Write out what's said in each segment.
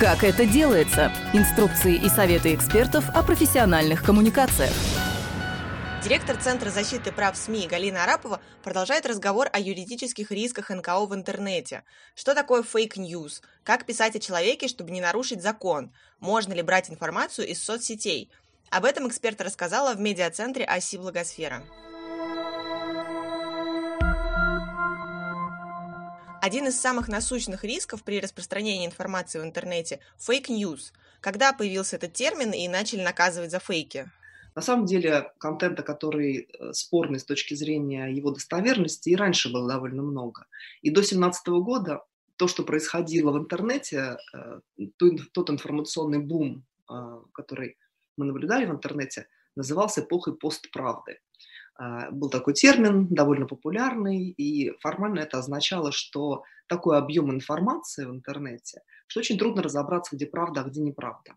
Как это делается? Инструкции и советы экспертов о профессиональных коммуникациях. Директор Центра защиты прав СМИ Галина Арапова продолжает разговор о юридических рисках НКО в интернете. Что такое fake news? Как писать о человеке, чтобы не нарушить закон? Можно ли брать информацию из соцсетей? Об этом эксперт рассказала в медиацентре АСИ Благосфера. Один из самых насущных рисков при распространении информации в интернете – fake news. Когда появился этот термин и начали наказывать за фейки? На самом деле контента, который э, спорный с точки зрения его достоверности, и раньше было довольно много. И до 2017 года то, что происходило в интернете, э, тот информационный бум, э, который мы наблюдали в интернете, назывался эпохой постправды. А, был такой термин, довольно популярный, и формально это означало, что такой объем информации в интернете, что очень трудно разобраться, где правда, а где неправда.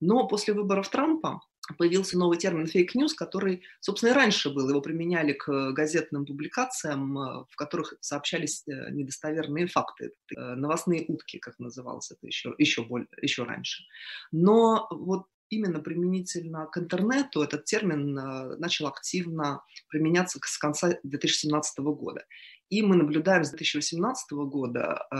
Но после выборов Трампа появился новый термин фейк news, который, собственно, и раньше был. Его применяли к газетным публикациям, э, в которых сообщались э, недостоверные факты. Э, новостные утки, как называлось это еще, еще, более, еще раньше. Но вот именно применительно к интернету этот термин э, начал активно применяться с конца 2017 года. И мы наблюдаем с 2018 года э,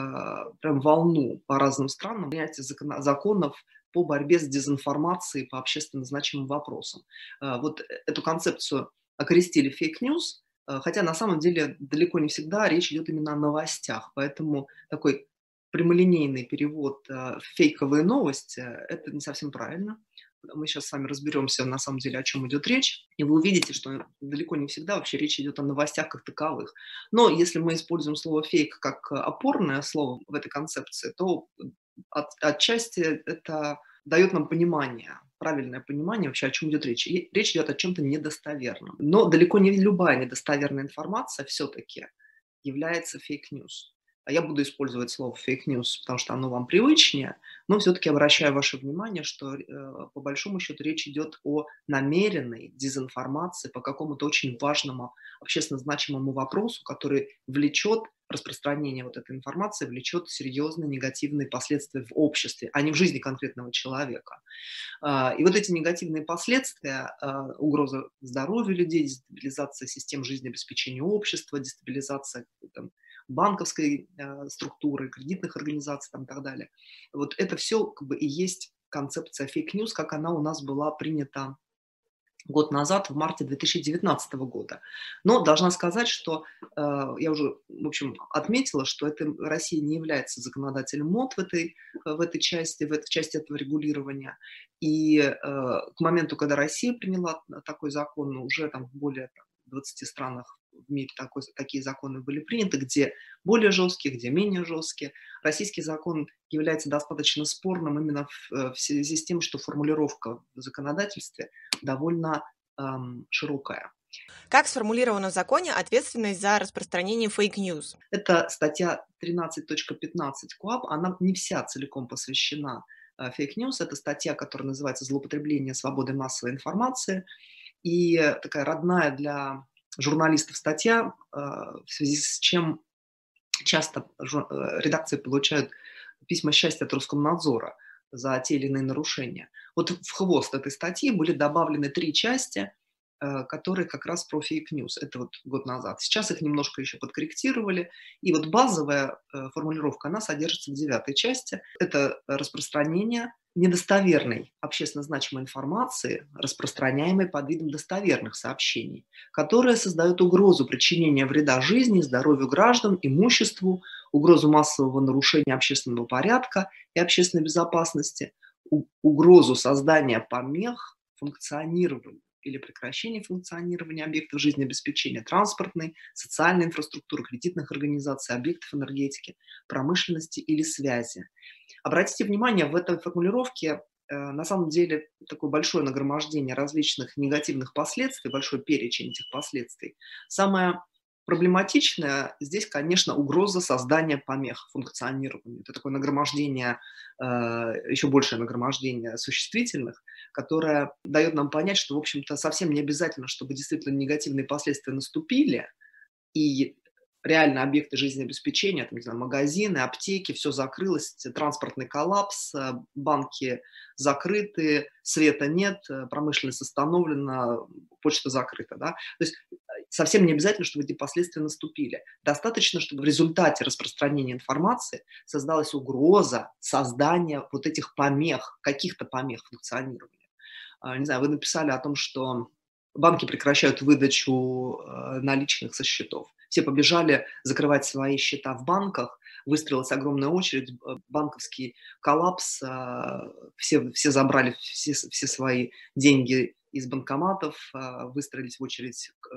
прям волну по разным странам принятия законов по борьбе с дезинформацией по общественно значимым вопросам. Э, вот эту концепцию окрестили fake news, хотя на самом деле далеко не всегда речь идет именно о новостях. Поэтому такой прямолинейный перевод фейковые новости – это не совсем правильно мы сейчас с вами разберемся на самом деле, о чем идет речь, и вы увидите, что далеко не всегда вообще речь идет о новостях как таковых. Но если мы используем слово фейк как опорное слово в этой концепции, то от, отчасти это дает нам понимание, правильное понимание вообще, о чем идет речь. И речь идет о чем-то недостоверном. Но далеко не любая недостоверная информация все-таки является fake news. А я буду использовать слово fake news, потому что оно вам привычнее, но все-таки обращаю ваше внимание, что э, по большому счету речь идет о намеренной дезинформации по какому-то очень важному, общественно значимому вопросу, который влечет распространение вот этой информации влечет серьезные негативные последствия в обществе, а не в жизни конкретного человека. А, и вот эти негативные последствия, а, угроза здоровью людей, дестабилизация систем жизнеобеспечения общества, дестабилизация там, банковской э, структуры, кредитных организаций там, и так далее. Вот это все как бы и есть концепция fake news, как она у нас была принята год назад, в марте 2019 года. Но должна сказать, что э, я уже, в общем, отметила, что это, Россия не является законодателем мод в этой, в этой части, в этой части этого регулирования. И э, к моменту, когда Россия приняла такой закон, уже там в более там, 20 странах в мире такой, такие законы были приняты, где более жесткие, где менее жесткие. Российский закон является достаточно спорным именно в, э, в связи с тем, что формулировка в законодательстве довольно эм, широкая. Как сформулирована в законе ответственность за распространение fake news? Это статья 13.15 КОАП, она не вся целиком посвящена э, fake news. Это статья, которая называется «Злоупотребление свободой массовой информации». И такая родная для журналистов статья, э, в связи с чем часто э, редакции получают письма счастья от Роскомнадзора за те или иные нарушения. Вот в хвост этой статьи были добавлены три части, э, которые как раз про fake news. Это вот год назад. Сейчас их немножко еще подкорректировали. И вот базовая формулировка, она содержится в девятой части. Это распространение недостоверной общественно значимой информации, распространяемой под видом достоверных сообщений, которые создают угрозу причинения вреда жизни, здоровью граждан, имуществу, угрозу массового нарушения общественного порядка и общественной безопасности, угрозу создания помех функционированию или прекращения функционирования объектов жизнеобеспечения транспортной, социальной инфраструктуры, кредитных организаций, объектов энергетики, промышленности или связи. Обратите внимание, в этой формулировке э, на самом деле такое большое нагромождение различных негативных последствий, большой перечень этих последствий. Самое проблематичное здесь, конечно, угроза создания помех функционированию. Это такое нагромождение, э, еще большее нагромождение существительных, которое дает нам понять, что, в общем-то, совсем не обязательно, чтобы действительно негативные последствия наступили, и реально объекты жизнеобеспечения, там, не знаю, магазины, аптеки, все закрылось, транспортный коллапс, э, банки закрыты, света нет, э, промышленность остановлена, почта закрыта. Да? То есть э, совсем не обязательно, чтобы эти последствия наступили. Достаточно, чтобы в результате распространения информации создалась угроза создания вот этих помех, каких-то помех функционирования. А, не знаю, вы написали о том, что банки прекращают выдачу наличных со счетов все побежали закрывать свои счета в банках, выстроилась огромная очередь, банковский коллапс, а, все, все забрали все, все свои деньги из банкоматов, а, выстроились в очередь к,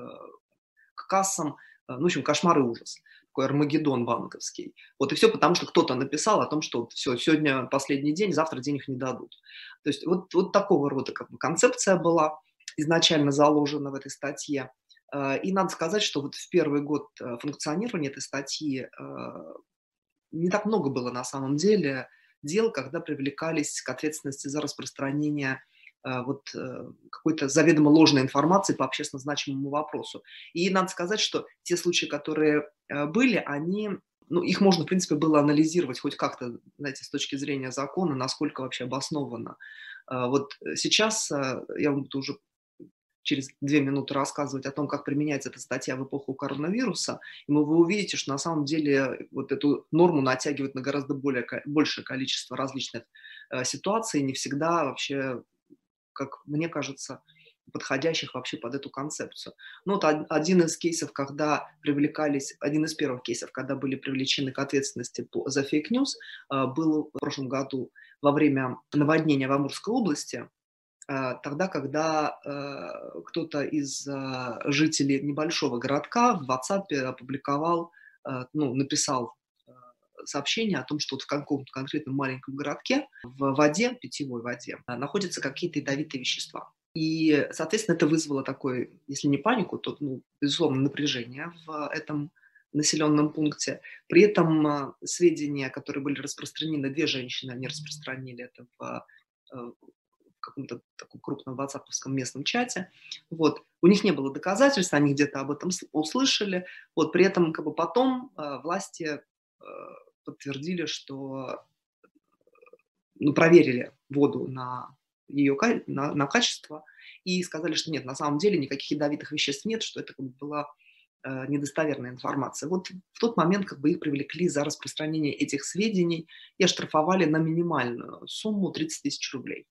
к кассам. Ну, в общем, кошмар и ужас. Такой армагеддон банковский. Вот и все потому, что кто-то написал о том, что все, сегодня последний день, завтра денег не дадут. То есть вот, вот такого рода как бы концепция была изначально заложена в этой статье. Э, и надо сказать, что вот в первый год э, функционирования этой статьи э, не так много было на самом деле дел, когда привлекались к ответственности за распространение вот какой-то заведомо ложной информации по общественно значимому вопросу. И надо сказать, что те случаи, которые были, они, ну, их можно, в принципе, было анализировать хоть как-то, знаете, с точки зрения закона, насколько вообще обоснованно. Вот сейчас, я вам уже через две минуты рассказывать о том, как применяется эта статья в эпоху коронавируса, и вы увидите, что на самом деле вот эту норму натягивают на гораздо более, большее количество различных э, ситуаций, не всегда вообще, как мне кажется, подходящих вообще под эту концепцию. Ну, вот один из кейсов, когда привлекались, один из первых кейсов, когда были привлечены к ответственности по, за fake news, э, был в прошлом году во время наводнения в Амурской области. А, тогда, когда э, кто-то из а, жителей небольшого городка в WhatsApp опубликовал, э, ну, написал э, сообщение о том, что вот в каком-то конкретном маленьком городке в воде, питьевой воде, находятся какие-то ядовитые вещества. И, соответственно, это вызвало такое, если не панику, то, ну, безусловно, напряжение в этом населенном пункте. При этом сведения, которые были распространены, две женщины, они распространили это в каком-то таком крупном ватсаповском местном чате. Вот. У них не было доказательств, они где-то об этом услышали. Вот. При этом как бы потом э, власти э, подтвердили, что ну, проверили воду на ее на, на качество и сказали, что нет, на самом деле никаких ядовитых веществ нет, что это как бы была э, недостоверная информация. Вот в тот момент как бы их привлекли за распространение этих сведений и оштрафовали на минимальную сумму 30 тысяч рублей.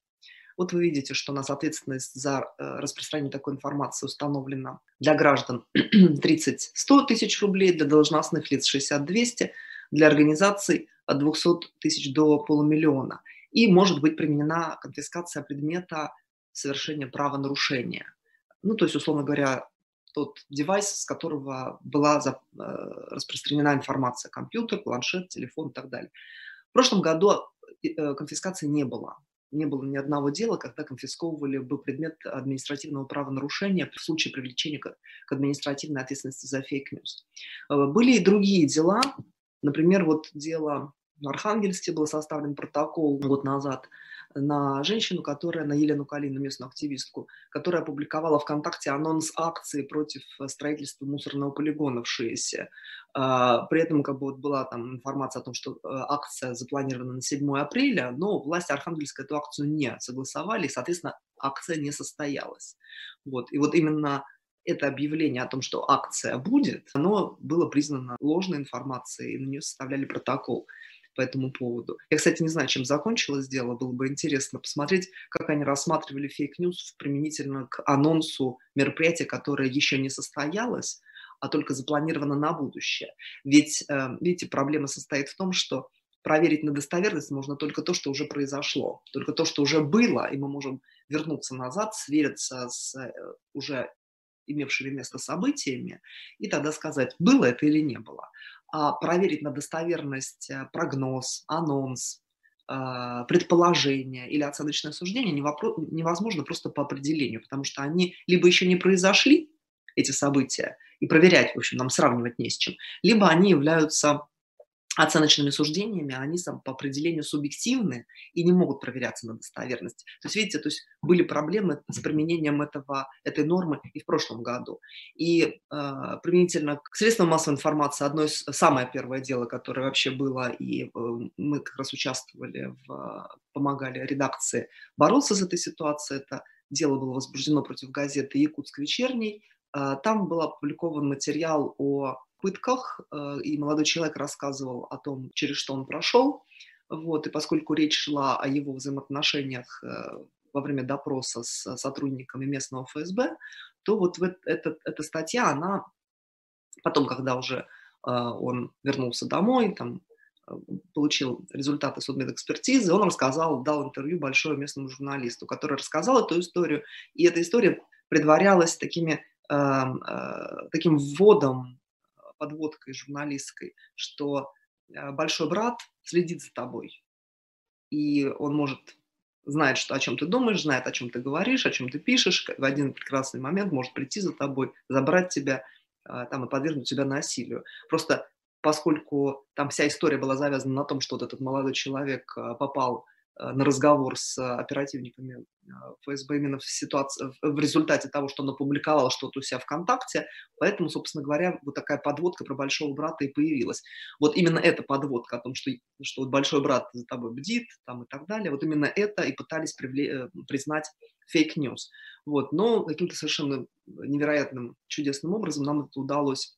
Вот вы видите, что у нас ответственность за э, распространение такой информации установлена для граждан 30-100 тысяч рублей, для должностных лиц 60-200, для организаций от 200 тысяч до полумиллиона. И может быть применена конфискация предмета совершения правонарушения. Ну, то есть, условно говоря, тот девайс, с которого была э, распространена информация, компьютер, планшет, телефон и так далее. В прошлом году э, конфискации не было не было ни одного дела, когда конфисковывали бы предмет административного правонарушения в случае привлечения к, административной ответственности за fake news. Э, были и другие дела, например, вот дело в Архангельске был составлен протокол год назад на женщину, которая, на Елену Калину, местную активистку, которая опубликовала ВКонтакте анонс акции против строительства мусорного полигона в Шиесе. А, при этом как бы вот была там информация о том, что э, акция запланирована на 7 апреля, но власти Архангельска эту акцию не согласовали, и, соответственно, акция не состоялась. Вот. И вот именно это объявление о том, что акция будет, оно было признано ложной информацией, и на нее составляли протокол по этому поводу. Я, кстати, не знаю, чем закончилось дело, было бы интересно посмотреть, как они рассматривали fake news применительно к анонсу мероприятия, которое еще не состоялось, а только запланировано на будущее. Ведь, э, видите, проблема состоит в том, что проверить на достоверность можно только то, что уже произошло, только то, что уже было, и мы можем вернуться назад, свериться с э, уже имевшими место событиями, и тогда сказать, было это или не было. А проверить на достоверность э, прогноз, анонс, а, предположение или оценочное суждение невозможно просто по определению, потому что они либо еще не произошли, эти события, и проверять, в общем, нам сравнивать не с чем, либо они являются оценочными суждениями, они сам по определению субъективны и не могут проверяться на достоверность. То есть, видите, то есть были проблемы с применением этого, этой нормы и в прошлом году. И э, применительно к средствам массовой информации одно из, самое первое дело, которое вообще было, и э, мы как раз участвовали, в, помогали редакции бороться с этой ситуацией, это дело было возбуждено против газеты «Якутск вечерний», там был опубликован материал о пытках, э, и молодой человек рассказывал о том, через что он прошел. Вот, и поскольку речь шла о его взаимоотношениях э, во время допроса с сотрудниками местного ФСБ, то вот эта, эта статья, она потом, когда уже э, он вернулся домой, там, получил результаты судмедэкспертизы, он рассказал, дал интервью большому местному журналисту, который рассказал эту историю, и эта история предварялась такими, таким вводом подводкой журналистской, что э, большой брат следит за тобой, и он может знает, что, о чем ты думаешь, знает, о чем ты говоришь, о чем ты пишешь, в один прекрасный момент может прийти за тобой, забрать тебя э, там, и подвергнуть тебя насилию. Просто поскольку там вся история была завязана на том, что вот этот молодой человек э, попал Э, на разговор с оперативниками э, ФСБ именно в, ситуации, в результате того, что он опубликовал что-то у себя ВКонтакте. Поэтому, собственно говоря, вот такая подводка про большого брата и появилась. Вот именно эта подводка о том, что, что вот большой брат за тобой бдит там, и так далее, вот именно это и пытались привле- э, признать fake news. Вот. Но каким-то совершенно невероятным, чудесным образом нам это удалось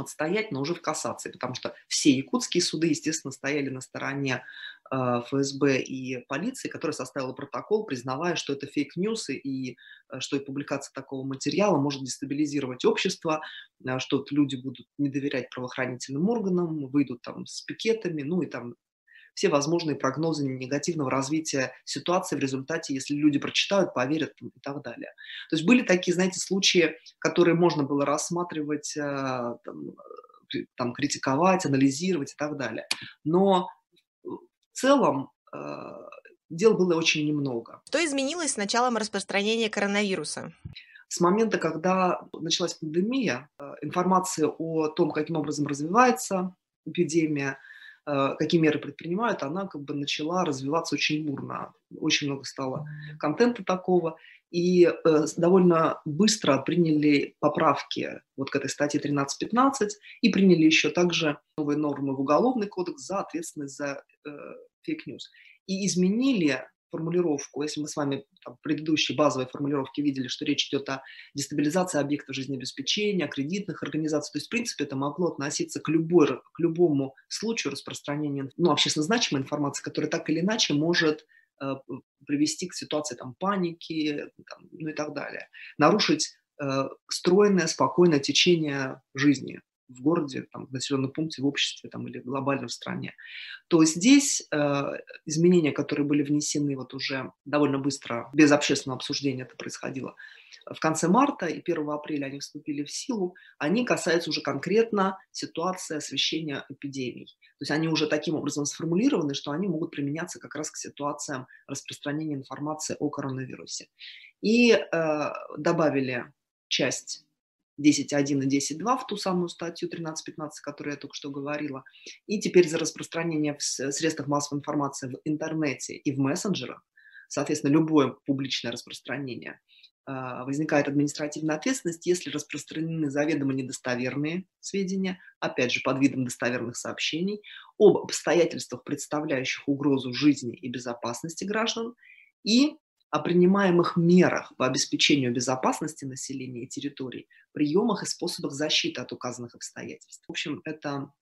отстоять, но уже в кассации, потому что все якутские суды, естественно, стояли на стороне э, ФСБ и полиции, которая составила протокол, признавая, что это фейк-ньюсы и э, что и публикация такого материала может дестабилизировать общество, э, что люди будут не доверять правоохранительным органам, выйдут там с пикетами, ну и там все возможные прогнозы негативного развития ситуации в результате, если люди прочитают, поверят и так далее. То есть были такие, знаете, случаи, которые можно было рассматривать, э, там, там, критиковать, анализировать и так далее. Но целом э, дел было очень немного. Что изменилось с началом распространения коронавируса? С момента, когда началась пандемия, э, информация о том, каким образом развивается эпидемия, Э, какие меры предпринимают, она как бы начала развиваться очень бурно. Очень много стало контента такого. И довольно быстро приняли поправки вот к этой статье 13.15 и приняли еще также новые нормы в Уголовный кодекс за ответственность за fake news. И изменили формулировку, если мы с вами там, в предыдущей базовой формулировке видели, что речь идет о дестабилизации объектов жизнеобеспечения, кредитных организаций, то есть, в принципе, это могло относиться к, любой, к любому случаю распространения ну, общественно значимой информации, которая так или иначе может э, привести к ситуации там, паники там, ну и так далее, нарушить э, стройное, спокойное течение жизни в городе, там, в населенном пункте, в обществе там, или глобально в стране, то здесь э, изменения, которые были внесены вот уже довольно быстро, без общественного обсуждения это происходило, в конце марта и 1 апреля они вступили в силу, они касаются уже конкретно ситуации освещения эпидемий. То есть они уже таким образом сформулированы, что они могут применяться как раз к ситуациям распространения информации о коронавирусе. И э, добавили часть 10.1 и 10.2 в ту самую статью 13.15, о которой я только что говорила. И теперь за распространение в средствах массовой информации в интернете и в мессенджерах, соответственно, любое публичное распространение, а, возникает административная ответственность, если распространены заведомо недостоверные сведения, опять же, под видом достоверных сообщений, об обстоятельствах, представляющих угрозу жизни и безопасности граждан, и о принимаемых мерах по обеспечению безопасности населения и территорий, приемах и способах защиты от указанных обстоятельств. В общем, это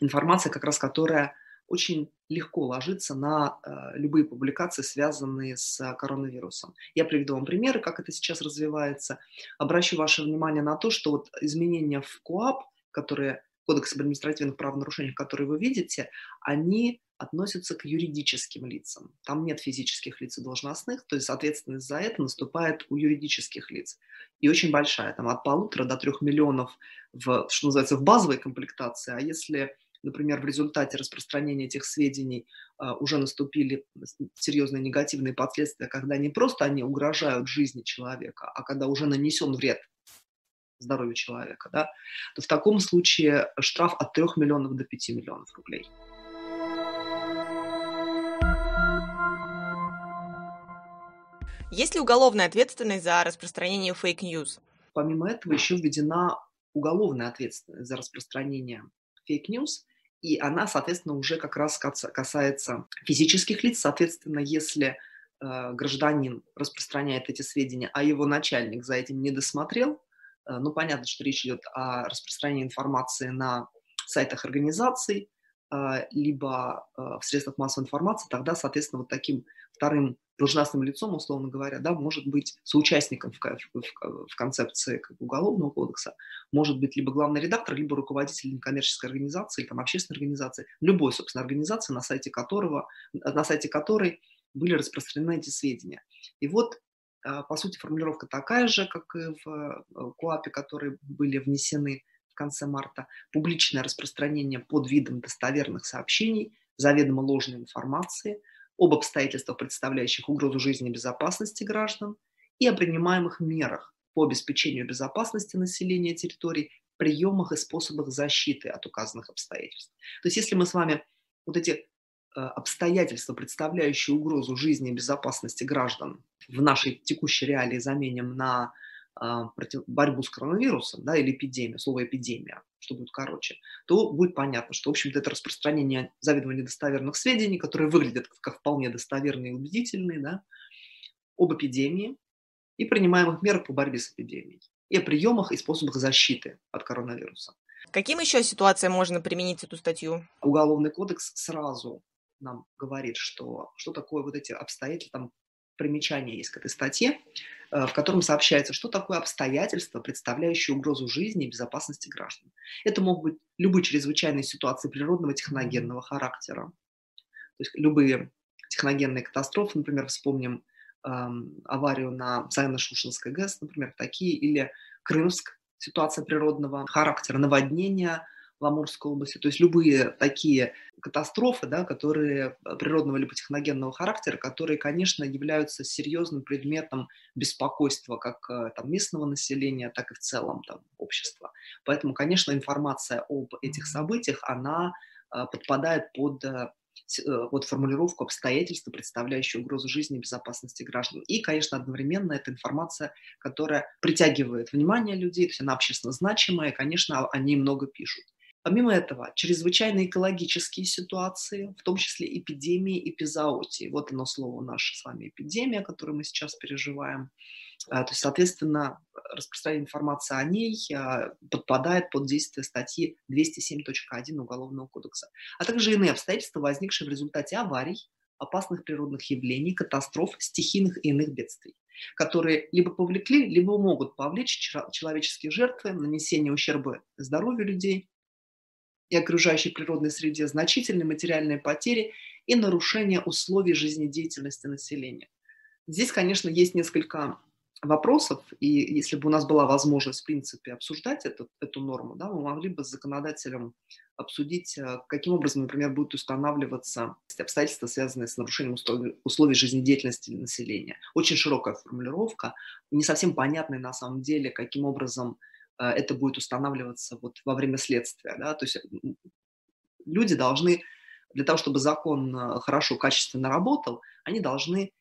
информация, как раз которая очень легко ложится на э, любые публикации, связанные с коронавирусом. Я приведу вам примеры, как это сейчас развивается. Обращу ваше внимание на то, что вот изменения в КОАП, которые Кодекс об административных правонарушениях, которые вы видите, они относятся к юридическим лицам. Там нет физических лиц и должностных, то есть ответственность за это наступает у юридических лиц. И очень большая, там от полутора до трех миллионов, в, что называется, в базовой комплектации. А если, например, в результате распространения этих сведений uh, уже наступили серьезные негативные последствия, когда не просто они угрожают жизни человека, а когда уже нанесен вред здоровья человека, да, то в таком случае штраф от 3 миллионов до 5 миллионов рублей. Есть ли уголовная ответственность за распространение fake news? Помимо этого еще введена уголовная ответственность за распространение fake news, и она, соответственно, уже как раз касается физических лиц. Соответственно, если э, гражданин распространяет эти сведения, а его начальник за этим не досмотрел, ну, понятно, что речь идет о распространении информации на сайтах организаций, э, либо э, в средствах массовой информации, тогда, соответственно, вот таким вторым должностным лицом, условно говоря, да, может быть соучастником в, в, в концепции как уголовного кодекса, может быть либо главный редактор, либо руководитель некоммерческой организации или там, общественной организации, любой, собственно, организации, на сайте, которого, на сайте которой были распространены эти сведения. И вот, по сути, формулировка такая же, как и в э, КУАПе, которые были внесены в конце марта. Публичное распространение под видом достоверных сообщений, заведомо ложной информации – об обстоятельствах, представляющих угрозу жизни и безопасности граждан, и о принимаемых мерах по обеспечению безопасности населения территорий, приемах и способах защиты от указанных обстоятельств. То есть если мы с вами вот эти обстоятельства, представляющие угрозу жизни и безопасности граждан в нашей текущей реалии заменим на а, борьбу с коронавирусом, да, или эпидемия, слово эпидемия, что будет короче, то будет понятно, что, в общем-то, это распространение заведомо недостоверных сведений, которые выглядят как вполне достоверные и убедительные, да, об эпидемии и принимаемых мерах по борьбе с эпидемией, и о приемах и способах защиты от коронавируса. Каким еще ситуациям можно применить эту статью? Уголовный кодекс сразу нам говорит, что, что такое вот эти обстоятельства, там примечание есть к этой статье, э, в котором сообщается, что такое обстоятельства, представляющие угрозу жизни и безопасности граждан. Это могут быть любые чрезвычайные ситуации природного техногенного характера. То есть любые техногенные катастрофы, например, вспомним эм, аварию на Саяно-Шушенской ГЭС, например, такие, или Крымск, ситуация природного характера, наводнения, в Амурской области. То есть любые такие катастрофы, да, которые э, природного либо техногенного характера, которые, конечно, являются серьезным предметом беспокойства как э, там, местного населения, так и в целом там, общества. Поэтому, конечно, информация об этих событиях, она э, подпадает под вот формулировку обстоятельства, представляющие угрозу жизни и безопасности граждан. И, конечно, одновременно это информация, которая притягивает внимание людей, то есть она общественно значимая, и, конечно, о ней много пишут. Помимо этого, чрезвычайные экологические ситуации, в том числе эпидемии, эпизоотии. Вот оно слово наше с вами эпидемия, которую мы сейчас переживаем. А, то есть, соответственно, распространение информации о ней а, подпадает под действие статьи 207.1 Уголовного кодекса, а также иные обстоятельства, возникшие в результате аварий, опасных природных явлений, катастроф, стихийных и иных бедствий которые либо повлекли, либо могут повлечь человеческие жертвы, нанесение ущерба здоровью людей, и окружающей природной среде, значительные материальные потери и нарушение условий жизнедеятельности населения. Здесь, конечно, есть несколько вопросов, и если бы у нас была возможность, в принципе, обсуждать эту, эту норму, да, мы могли бы с законодателем обсудить, э, каким образом, например, будут устанавливаться обстоятельства, связанные с нарушением условий, жизнедеятельности населения. Очень широкая формулировка, не совсем понятная на самом деле, каким образом а, это будет устанавливаться вот во время следствия. Да? То есть люди должны, для того, чтобы закон а, хорошо, качественно работал, они должны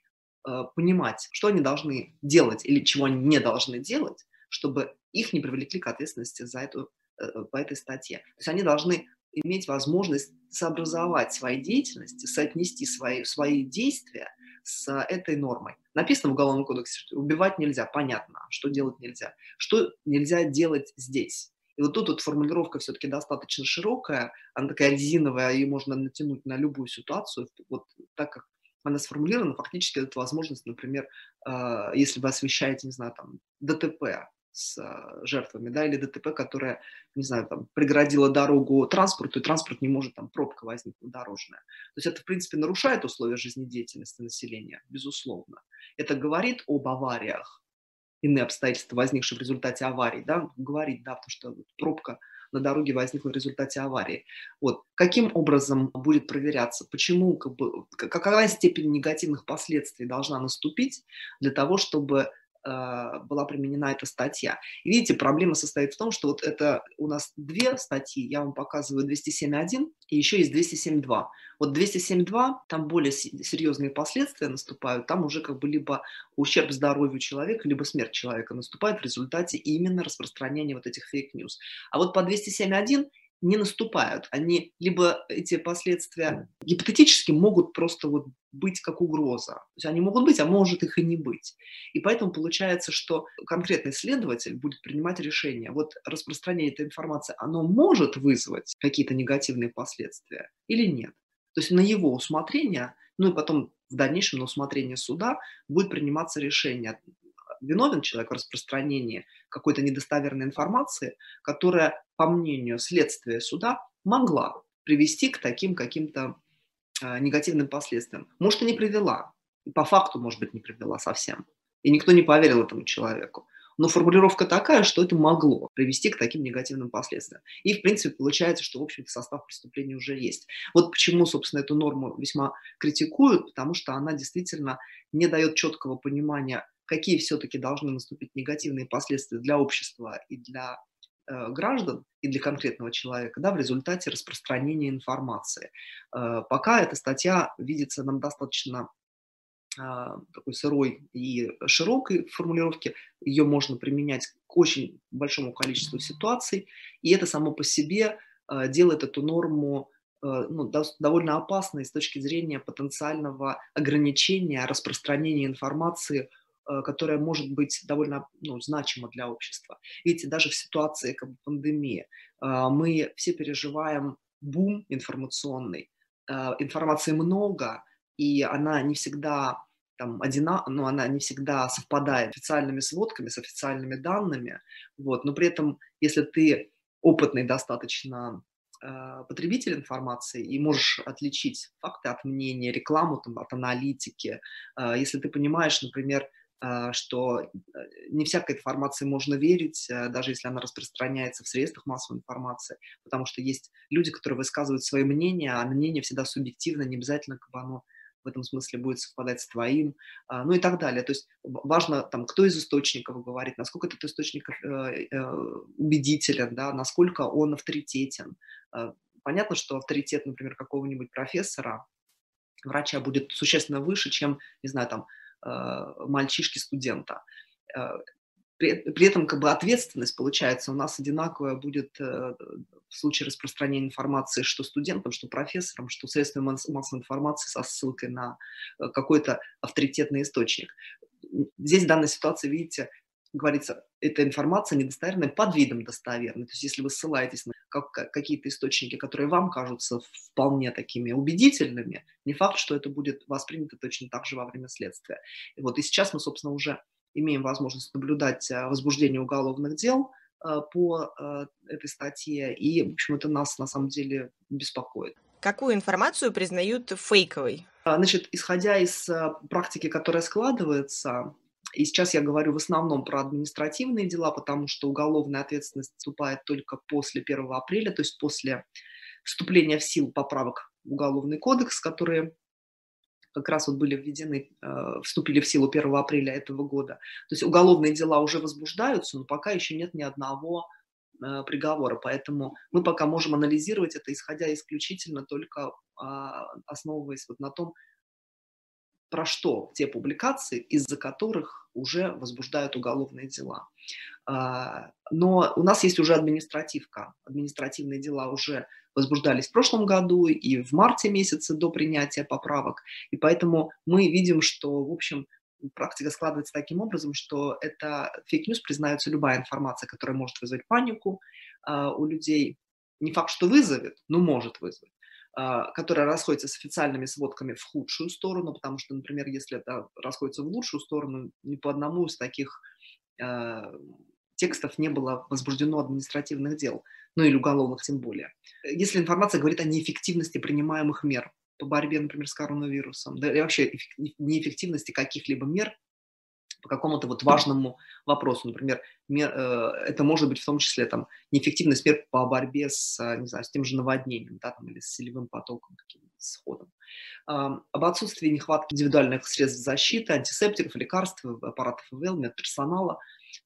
а, понимать, что они должны делать или чего они не должны делать, чтобы их не привлекли к ответственности за эту, э, по этой статье. То есть они должны иметь возможность сообразовать свои деятельности, соотнести свои, свои действия с этой нормой. Написано в Уголовном кодексе, что убивать нельзя, понятно, что делать нельзя. Что нельзя делать здесь? И вот тут вот формулировка все-таки достаточно широкая, она такая резиновая, ее можно натянуть на любую ситуацию. Вот так как она сформулирована, фактически это возможность, например, а, если вы освещаете, не знаю, там, ДТП, с а, жертвами, да, или ДТП, которая, не знаю, там, преградила дорогу транспорту, и транспорт не может, там, пробка возникнуть дорожная. То есть это, в принципе, нарушает условия жизнедеятельности населения, безусловно. Это говорит об авариях, иные обстоятельства, возникшие в результате аварий, да, говорит, да, потому что пробка на дороге возникла в результате аварии. Вот. Каким образом будет проверяться? Почему, как бы, какая степень негативных последствий должна наступить для того, чтобы была применена эта статья. И видите, проблема состоит в том, что вот это у нас две статьи, я вам показываю 207.1 и еще есть 207.2. Вот 207.2, там более серьезные последствия наступают, там уже как бы либо ущерб здоровью человека, либо смерть человека наступает в результате именно распространения вот этих fake news. А вот по 207.1 не наступают. Они либо эти последствия гипотетически могут просто вот быть как угроза. То есть они могут быть, а может их и не быть. И поэтому получается, что конкретный следователь будет принимать решение. Вот распространение этой информации, оно может вызвать какие-то негативные последствия или нет. То есть на его усмотрение, ну и потом в дальнейшем на усмотрение суда будет приниматься решение, виновен человек в распространении какой-то недостоверной информации, которая, по мнению следствия суда, могла привести к таким каким-то негативным последствиям. Может, и не привела. По факту, может быть, не привела совсем. И никто не поверил этому человеку. Но формулировка такая, что это могло привести к таким негативным последствиям. И, в принципе, получается, что, в общем-то, состав преступления уже есть. Вот почему, собственно, эту норму весьма критикуют, потому что она действительно не дает четкого понимания какие все-таки должны наступить негативные последствия для общества и для граждан и для конкретного человека да, в результате распространения информации. Э, пока эта статья видится нам достаточно э, такой сырой и широкой формулировки, ее можно применять к очень большому количеству ситуаций, и это само по себе э, делает эту норму э, ну, довольно опасной с точки зрения потенциального ограничения распространения информации Э, которая может быть довольно ну, значима для общества. Видите, даже в ситуации как бы, пандемии э, мы все переживаем бум информационный, э, информации много, и она не всегда там одина, но ну, она не всегда совпадает с официальными сводками, с официальными данными, вот, но при этом, если ты опытный достаточно потребитель информации и можешь отличить факты от мнения, рекламу там, от аналитики, если ты понимаешь, например, что э, не всякой информации можно верить, э, даже если она распространяется в средствах массовой информации, потому что есть люди, которые высказывают свои мнения, а мнение всегда субъективно, не обязательно как бы оно в этом смысле будет совпадать с твоим, а, ну и так далее. То есть важно, там, кто из источников говорит, насколько этот источник э, убедителен, да, насколько он авторитетен. А, понятно, что авторитет, например, какого-нибудь профессора, врача будет существенно выше, чем, не знаю, там, мальчишки-студента. Э, при, этом как бы ответственность, получается, у нас одинаковая будет э, в случае распространения информации что студентам, что профессорам, что средствам массовой информации со ссылкой на какой-то авторитетный источник. Здесь в данной ситуации, видите, говорится, эта информация недостоверная под видом достоверной. То есть если вы ссылаетесь на как, какие-то источники, которые вам кажутся вполне такими убедительными, не факт, что это будет воспринято точно так же во время следствия. И вот и сейчас мы, собственно, уже имеем возможность наблюдать э, возбуждение уголовных дел э, по э, этой статье, и, в общем, это нас на самом деле беспокоит. Какую информацию признают фейковой? Значит, исходя из практики, которая складывается, и сейчас я говорю в основном про административные дела, потому что уголовная ответственность вступает только после 1 апреля, то есть после вступления в силу поправок в Уголовный кодекс, которые как раз вот были введены, э, вступили в силу 1 апреля этого года. То есть уголовные дела уже возбуждаются, но пока еще нет ни одного э, приговора. Поэтому мы пока можем анализировать это, исходя исключительно только а, основываясь вот на том, про что те публикации, из-за которых уже возбуждают уголовные дела. А, но у нас есть уже административка. Административные дела уже возбуждались в прошлом году и в марте месяце до принятия поправок. И поэтому мы видим, что, в общем, практика складывается таким образом, что это fake news признается любая информация, которая может вызвать панику э, у людей. Не факт, что вызовет, но может вызвать. А, которая расходится с официальными сводками в худшую сторону, потому что, например, если это расходится в лучшую сторону, ни по одному из таких э, текстов не было возбуждено административных дел, ну или уголовных тем более. Если информация говорит о неэффективности принимаемых мер по борьбе, например, с коронавирусом, да и вообще неэффективности каких-либо мер по какому-то вот важному вопросу. Например, мер, э, это может быть в том числе там, неэффективность мер по борьбе с, э, не знаю, с тем же наводнением да, там, или с селевым потоком, таким сходом. Э, об отсутствии нехватки индивидуальных средств защиты, антисептиков, лекарств, аппаратов ИВЛ, медперсонала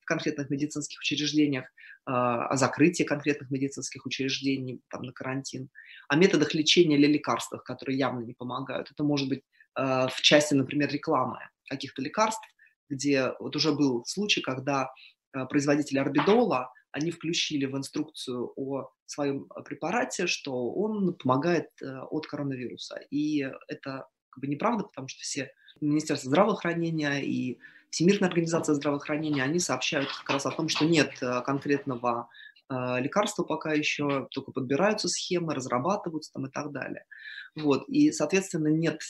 в конкретных медицинских учреждениях, э, о закрытии конкретных медицинских учреждений там, на карантин, о методах лечения или лекарствах, которые явно не помогают. Это может быть э, в части, например, рекламы каких-то лекарств, где вот уже был случай, когда э, производители орбидола, они включили в инструкцию о своем препарате, что он помогает э, от коронавируса. И это как бы неправда, потому что все Министерство здравоохранения и Всемирная организация здравоохранения, они сообщают как раз о том, что нет э, конкретного лекарства пока еще, только подбираются схемы, разрабатываются там и так далее. Вот. И, соответственно, нет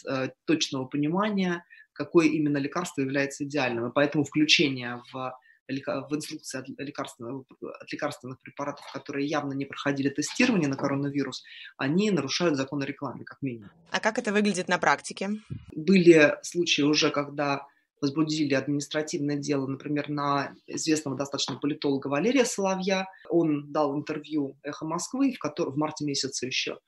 точного понимания, какое именно лекарство является идеальным. И поэтому включение в в инструкции от лекарственных, от лекарственных препаратов, которые явно не проходили тестирование на коронавирус, они нарушают закон о рекламе, как минимум. А как это выглядит на практике? Были случаи уже, когда возбудили административное дело, например, на известного достаточно политолога Валерия Соловья. Он дал интервью «Эхо Москвы» в, котором, в марте месяце еще,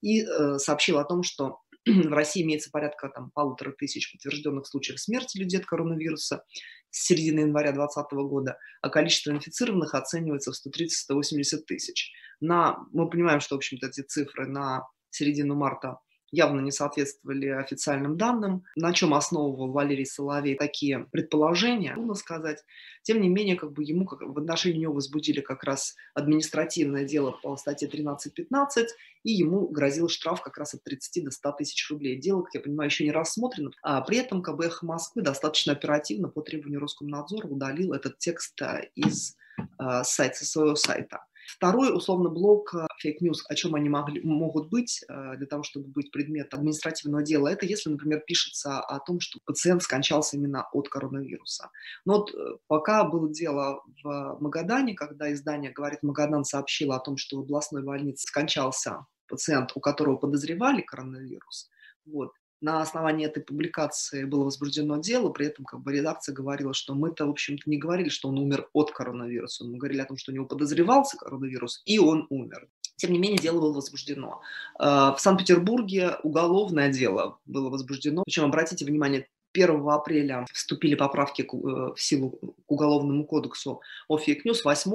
и э, сообщил о том, что в России имеется порядка там, полутора тысяч подтвержденных случаев смерти людей от коронавируса с середины января 2020 года, а количество инфицированных оценивается в 130-180 тысяч. На, мы понимаем, что, в общем-то, эти цифры на середину марта явно не соответствовали официальным данным, на чем основывал Валерий Соловей такие предположения, трудно сказать. Тем не менее, как бы ему как, в отношении него возбудили как раз административное дело по статье 13.15, и ему грозил штраф как раз от 30 до 100 тысяч рублей. Дело, как я понимаю, еще не рассмотрено. А при этом КБ «Эхо Москвы» достаточно оперативно по требованию Роскомнадзора удалил этот текст а, из э, сайта, своего сайта. Второй, условно, блок fake news, о чем они могли, могут быть э, для того, чтобы быть предметом административного дела, это если, например, пишется о том, что пациент скончался именно от коронавируса. Но вот э, пока было дело в Магадане, когда издание «Говорит Магадан» сообщило о том, что в областной больнице скончался пациент, у которого подозревали коронавирус, вот, на основании этой публикации было возбуждено дело, при этом как бы редакция говорила, что мы-то, в общем-то, не говорили, что он умер от коронавируса, мы говорили о том, что у него подозревался коронавирус, и он умер. Тем не менее, дело было возбуждено. Э, в Санкт-Петербурге уголовное дело было возбуждено. Причем, обратите внимание, 1 апреля вступили поправки э, в силу к Уголовному кодексу о fake news, 8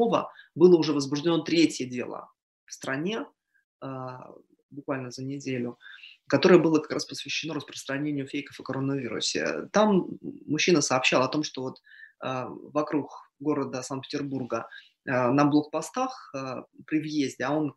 было уже возбуждено третье дело в стране, э, буквально за неделю которое было как раз посвящено распространению фейков о коронавирусе. Там мужчина сообщал о том, что вот э, вокруг города Санкт-Петербурга э, на блокпостах э, при въезде, а он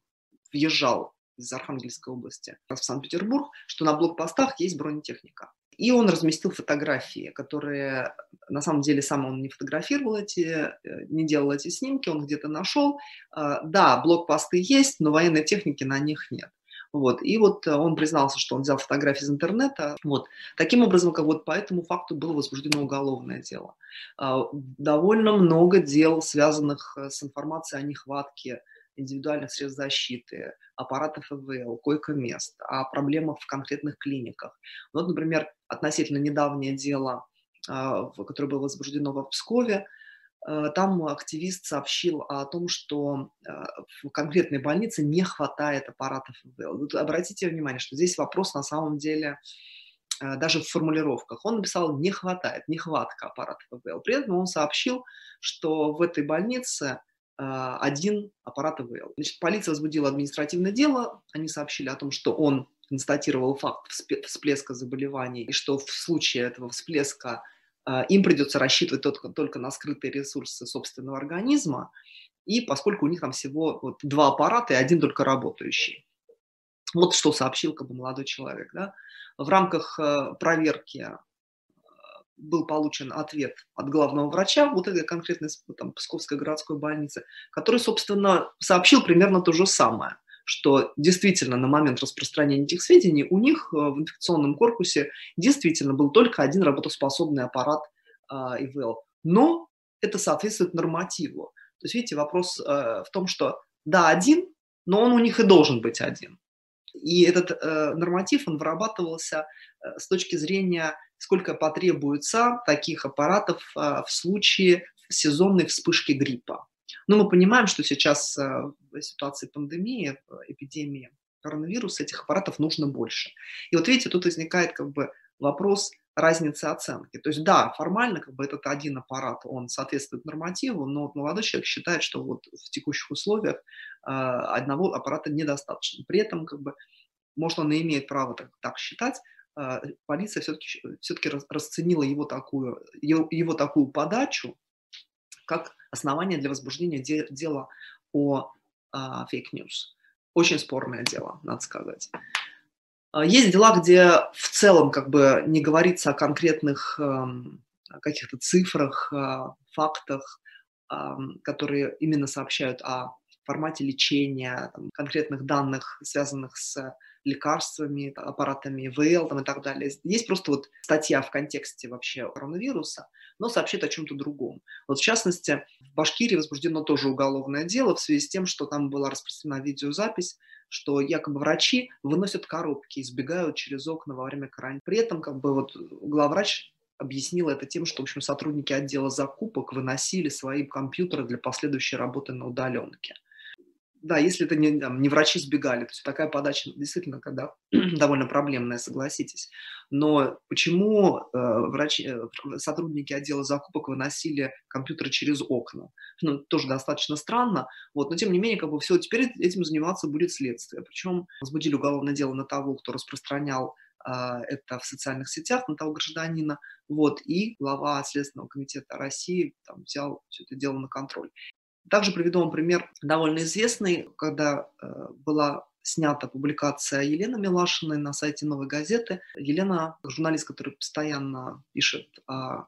въезжал из Архангельской области в Санкт-Петербург, что на блокпостах есть бронетехника. И он разместил фотографии, которые на самом деле сам он не фотографировал эти, не делал эти снимки, он где-то нашел. Да, блокпосты есть, но военной техники на них нет. Вот. И вот э, он признался, что он взял фотографии из интернета. Вот. Таким образом, как вот по этому факту было возбуждено уголовное дело. А, довольно много дел, связанных э, с информацией о нехватке индивидуальных средств защиты, аппаратов ИВЛ, койко-мест, о проблемах в конкретных клиниках. Вот, например, относительно недавнее дело, а, которое было возбуждено в Пскове, там активист сообщил о том, что э, в конкретной больнице не хватает аппаратов ИВЛ. Вот обратите внимание, что здесь вопрос на самом деле э, даже в формулировках. Он написал «не хватает», «нехватка аппаратов ИВЛ». При этом он сообщил, что в этой больнице один аппарат ИВЛ. Значит, полиция возбудила административное дело, они сообщили о том, что он констатировал факт всплеска заболеваний, и что в случае этого всплеска им придется рассчитывать только, только на скрытые ресурсы собственного организма, и поскольку у них там всего вот два аппарата и один только работающий. Вот что сообщил как бы молодой человек. Да? В рамках э, проверки э, был получен ответ от главного врача вот этой конкретной там, Псковской городской больницы, который, собственно, сообщил примерно то же самое что действительно на момент распространения этих сведений у них э, в инфекционном корпусе действительно был только один работоспособный аппарат а, ИВЛ. Но это соответствует нормативу. То есть, видите, вопрос э, в том, что да, один, но он у них и должен быть один. И этот э, норматив, он вырабатывался с точки зрения, сколько потребуется таких аппаратов в случае сезонной вспышки гриппа. Но мы понимаем, что сейчас ситуации пандемии, эпидемии коронавируса этих аппаратов нужно больше. И вот видите, тут возникает как бы вопрос разницы оценки. То есть да, формально как бы этот один аппарат, он соответствует нормативу, но вот молодой человек считает, что вот в текущих условиях э, одного аппарата недостаточно. При этом как бы, может, он и имеет право так, так считать, э, полиция все-таки все расценила его такую, его, его такую подачу как основание для возбуждения де, дела о fake news. Очень спорное дело, надо сказать. А, есть дела, где в целом как бы не говорится о конкретных эм, каких-то цифрах, а, фактах, которые именно сообщают о формате лечения, там, конкретных данных, связанных с лекарствами, аппаратами ИВЛ там, и так далее. Есть просто вот статья в контексте вообще коронавируса, но сообщит о чем-то другом. Вот в частности, в Башкирии возбуждено тоже уголовное дело в связи с тем, что там была распространена видеозапись, что якобы врачи выносят коробки и сбегают через окна во время карантина. При этом как бы вот главврач объяснила это тем, что, в общем, сотрудники отдела закупок выносили свои компьютеры для последующей работы на удаленке да, если это не, там, не врачи сбегали, то есть такая подача действительно когда довольно проблемная, согласитесь. Но почему э, врачи, э, сотрудники отдела закупок выносили компьютеры через окна? Ну, тоже достаточно странно. Вот, но тем не менее, как бы все, теперь этим заниматься будет следствие. Причем возбудили уголовное дело на того, кто распространял э, это в социальных сетях, на того гражданина. Вот, и глава Следственного комитета России там, взял все это дело на контроль. Также приведу вам пример довольно известный, когда э, была снята публикация Елены Милашиной на сайте «Новой газеты». Елена, журналист, который постоянно пишет о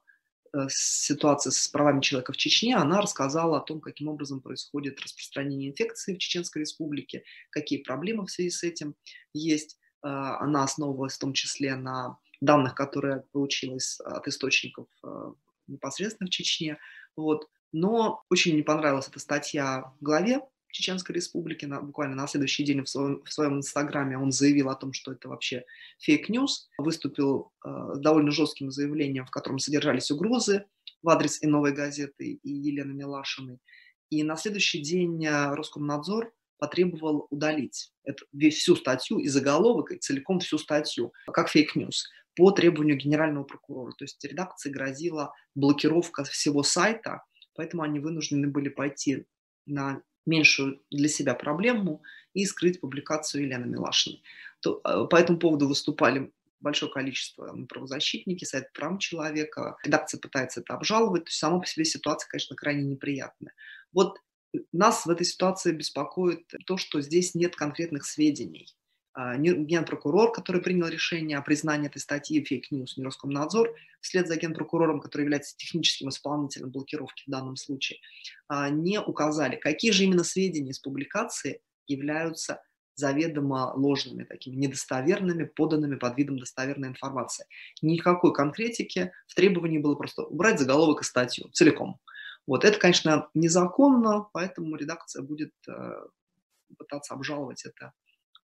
э, ситуации с правами человека в Чечне, она рассказала о том, каким образом происходит распространение инфекции в Чеченской республике, какие проблемы в связи с этим есть. Э, она основывалась в том числе на данных, которые получилась от источников непосредственно в Чечне. Вот но очень не понравилась эта статья в главе Чеченской Республики. На, буквально на следующий день в своем, в своем инстаграме он заявил о том, что это вообще fake news. Выступил э, довольно жестким заявлением, в котором содержались угрозы в адрес и «Новой газеты», и Елены Милашиной. И на следующий день э, Роскомнадзор потребовал удалить эту, всю статью и заголовок, и целиком всю статью, как fake news по требованию генерального прокурора. То есть редакции грозила блокировка всего сайта, Поэтому они вынуждены были пойти на меньшую для себя проблему и скрыть публикацию Елены Милашиной. То, э, по этому поводу выступали большое количество правозащитники, Совет прав человека. Редакция пытается это обжаловать. То есть сама по себе ситуация, конечно, крайне неприятная. Вот нас в этой ситуации беспокоит то, что здесь нет конкретных сведений генпрокурор, который принял решение о признании этой статьи fake news, не Роскомнадзор, вслед за генпрокурором, который является техническим исполнителем блокировки в данном случае, а, не указали, какие же именно сведения из публикации являются заведомо ложными, такими недостоверными, поданными под видом достоверной информации. Никакой конкретики в требовании было просто убрать заголовок и статью целиком. Вот это, конечно, незаконно, поэтому редакция будет э, пытаться обжаловать это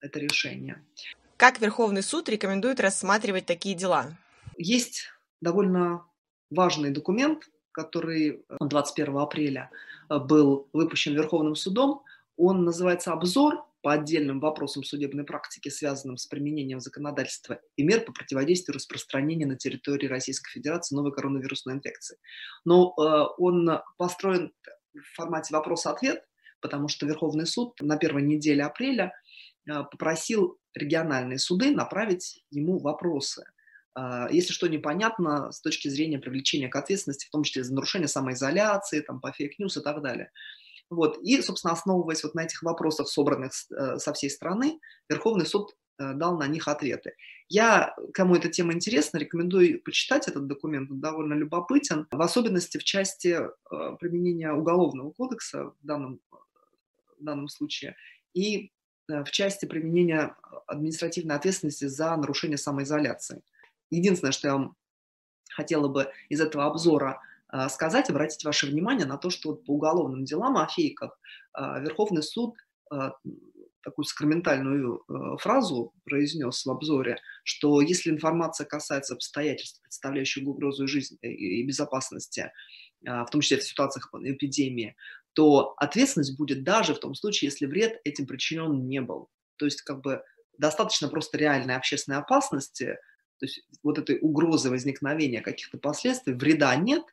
это решение. Как Верховный суд рекомендует рассматривать такие дела? Есть довольно важный документ, который 21 э, апреля э, был выпущен Верховным судом. Он называется «Обзор по отдельным вопросам судебной практики, связанным с применением законодательства и мер по противодействию распространению на территории Российской Федерации новой коронавирусной инфекции». Но э, он построен в формате вопрос-ответ, потому что Верховный суд на первой неделе апреля – попросил региональные суды направить ему вопросы. А, если что непонятно с точки зрения привлечения к ответственности, в том числе за нарушение самоизоляции, там, по fake news и так далее. Вот. И, собственно, основываясь вот на этих вопросах, собранных э, со всей страны, Верховный суд э, дал на них ответы. Я, кому эта тема интересна, рекомендую почитать этот документ, он довольно любопытен, в особенности в части э, применения Уголовного кодекса в данном, в данном случае и в части применения административной ответственности за нарушение самоизоляции. Единственное, что я хотела бы из этого обзора э, сказать, обратить ваше внимание на то, что по уголовным делам о фейках э, Верховный суд такую сакраментальную э, фразу произнес в обзоре, что если информация касается обстоятельств, представляющих угрозу жизни и безопасности, в том числе в ситуациях эпидемии, то ответственность будет даже в том случае, если вред этим причинен не был. То есть как бы достаточно просто реальной общественной опасности, то есть вот этой угрозы возникновения каких-то последствий, вреда нет,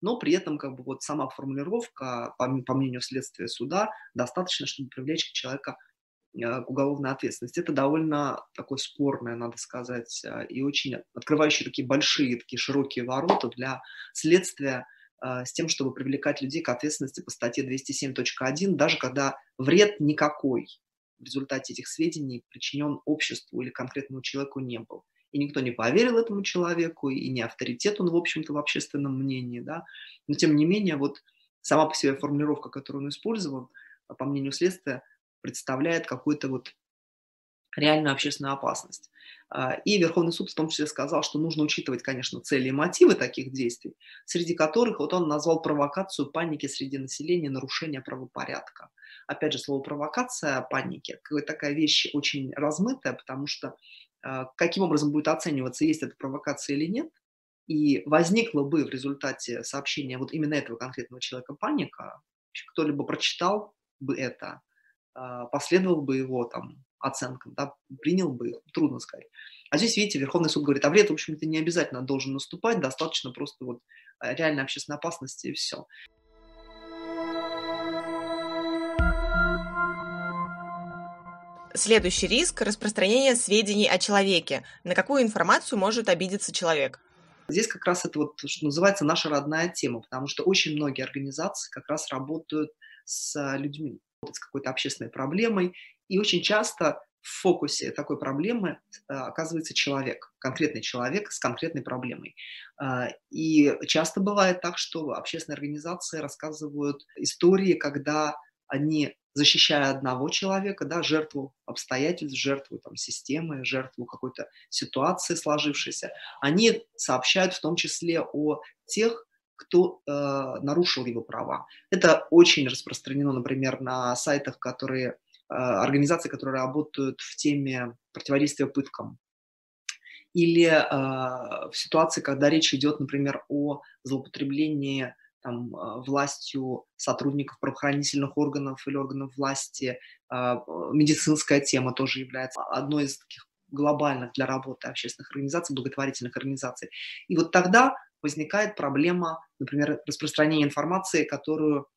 но при этом как бы вот сама формулировка, по, мнению следствия суда, достаточно, чтобы привлечь человека э, к уголовной ответственности. Это довольно такое спорное, надо сказать, э, и очень открывающие такие большие, такие широкие ворота для следствия с тем, чтобы привлекать людей к ответственности по статье 207.1, даже когда вред никакой в результате этих сведений причинен обществу или конкретному человеку не был. И никто не поверил этому человеку, и не авторитет он, в общем-то, в общественном мнении, да, но тем не менее, вот сама по себе формулировка, которую он использовал, по мнению следствия, представляет какую-то вот реальную общественную опасность. А, и Верховный суд в том числе сказал, что нужно учитывать, конечно, цели и мотивы таких действий, среди которых вот он назвал провокацию паники среди населения, нарушение правопорядка. Опять же, слово провокация паники, такая вещь очень размытая, потому что а, каким образом будет оцениваться, есть это провокация или нет, и возникла бы в результате сообщения вот именно этого конкретного человека паника, кто-либо прочитал бы это, а, последовал бы его там оценкам, да, принял бы, трудно сказать. А здесь, видите, Верховный суд говорит, а вред, в общем-то, не обязательно должен наступать, достаточно просто вот а, реальной общественной опасности и все. Следующий риск – распространение сведений о человеке. На какую информацию может обидеться человек? Здесь как раз это вот, что называется, наша родная тема, потому что очень многие организации как раз работают с людьми, с какой-то общественной проблемой, и очень часто в фокусе такой проблемы э, оказывается человек, конкретный человек с конкретной проблемой. А, и часто бывает так, что общественные организации рассказывают истории, когда они защищая одного человека, да, жертву обстоятельств, жертву там, системы, жертву какой-то ситуации сложившейся, они сообщают в том числе о тех, кто э, нарушил его права. Это очень распространено, например, на сайтах, которые организации, которые работают в теме противодействия пыткам. Или э, в ситуации, когда речь идет, например, о злоупотреблении там, а, властью сотрудников правоохранительных органов или органов власти. А, медицинская тема тоже является одной из таких глобальных для работы общественных организаций, благотворительных организаций. И вот тогда возникает проблема, например, распространения информации, которую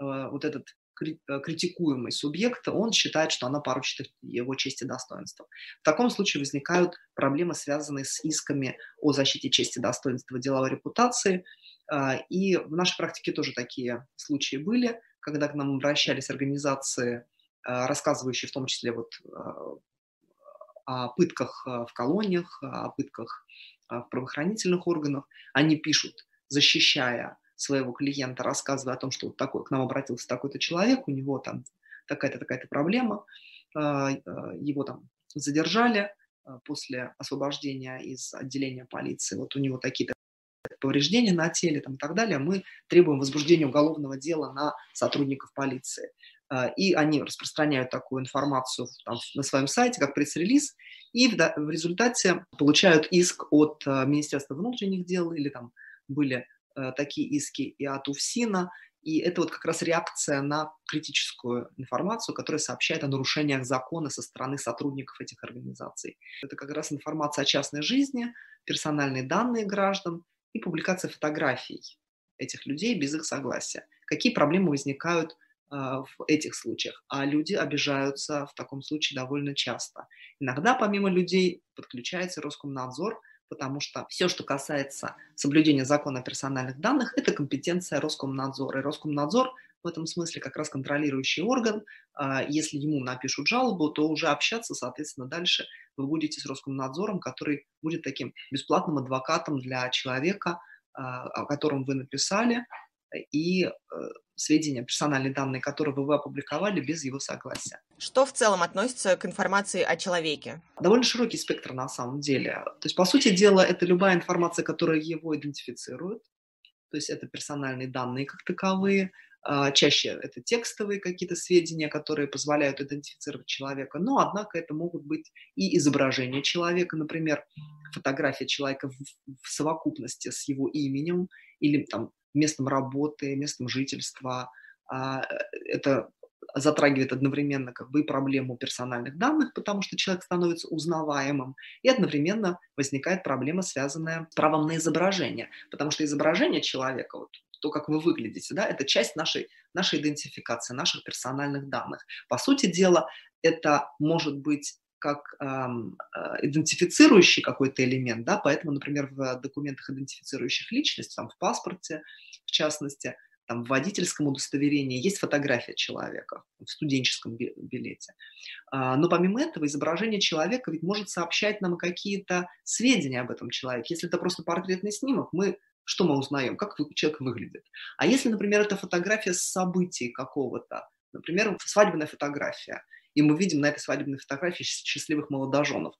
э, вот этот критикуемый субъект, он считает, что она порочит его честь и достоинство. В таком случае возникают проблемы, связанные с исками о защите чести и достоинства деловой репутации, а, и в нашей практике тоже такие случаи были, когда к нам обращались организации, а, рассказывающие в том числе вот а, о пытках в колониях, о пытках в правоохранительных органах. Они пишут, защищая своего клиента, рассказывая о том, что вот такой, к нам обратился такой-то человек, у него там такая-то такая-то проблема, его там задержали после освобождения из отделения полиции, вот у него такие-то повреждения на теле там, и так далее, мы требуем возбуждения уголовного дела на сотрудников полиции. А, и они распространяют такую информацию там, на своем сайте, как пресс-релиз, и в, в результате получают иск от а, Министерства внутренних дел, или там были а, такие иски и от УФСИНа, и это вот как раз реакция на критическую информацию, которая сообщает о нарушениях закона со стороны сотрудников этих организаций. Это как раз информация о частной жизни, персональные данные граждан, и публикация фотографий этих людей без их согласия. Какие проблемы возникают э, в этих случаях? А люди обижаются в таком случае довольно часто. Иногда помимо людей подключается Роскомнадзор, потому что все, что касается соблюдения закона о персональных данных, это компетенция Роскомнадзора. И Роскомнадзор в этом смысле как раз контролирующий орган. А, если ему напишут жалобу, то уже общаться, соответственно, дальше вы будете с Роскомнадзором, который будет таким бесплатным адвокатом для человека, а, о котором вы написали, и э, сведения, персональные данные, которые вы опубликовали без его согласия. Что в целом относится к информации о человеке? Довольно широкий спектр на самом деле. То есть, по сути дела, это любая информация, которая его идентифицирует. То есть это персональные данные как таковые, а, чаще это текстовые какие-то сведения, которые позволяют идентифицировать человека, но, однако, это могут быть и изображения человека, например, фотография человека в, в совокупности с его именем или там местом работы, местом жительства. А, это затрагивает одновременно как бы и проблему персональных данных, потому что человек становится узнаваемым, и одновременно возникает проблема, связанная с правом на изображение, потому что изображение человека, вот, то, как вы выглядите, да, это часть нашей, нашей идентификации, наших персональных данных. По сути дела, это может быть как э, идентифицирующий какой-то элемент, да, поэтому, например, в документах, идентифицирующих личность, там в паспорте, в частности, там, в водительском удостоверении есть фотография человека в студенческом билете. А, но помимо этого изображение человека ведь может сообщать нам какие-то сведения об этом человеке. Если это просто портретный снимок, мы что мы узнаем? Как человек выглядит? А если, например, это фотография с событий какого-то, например, свадебная фотография, и мы видим на этой свадебной фотографии счастливых молодоженов,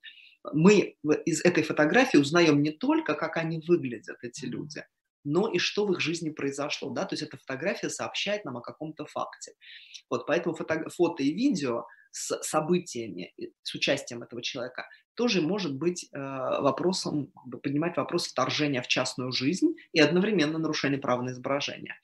мы из этой фотографии узнаем не только, как они выглядят, эти люди, но и что в их жизни произошло, да, то есть эта фотография сообщает нам о каком-то факте. Вот, поэтому фото, фото и видео с событиями, с участием этого человека, тоже может быть э, вопросом, поднимать вопрос вторжения в частную жизнь и одновременно нарушения права на изображение.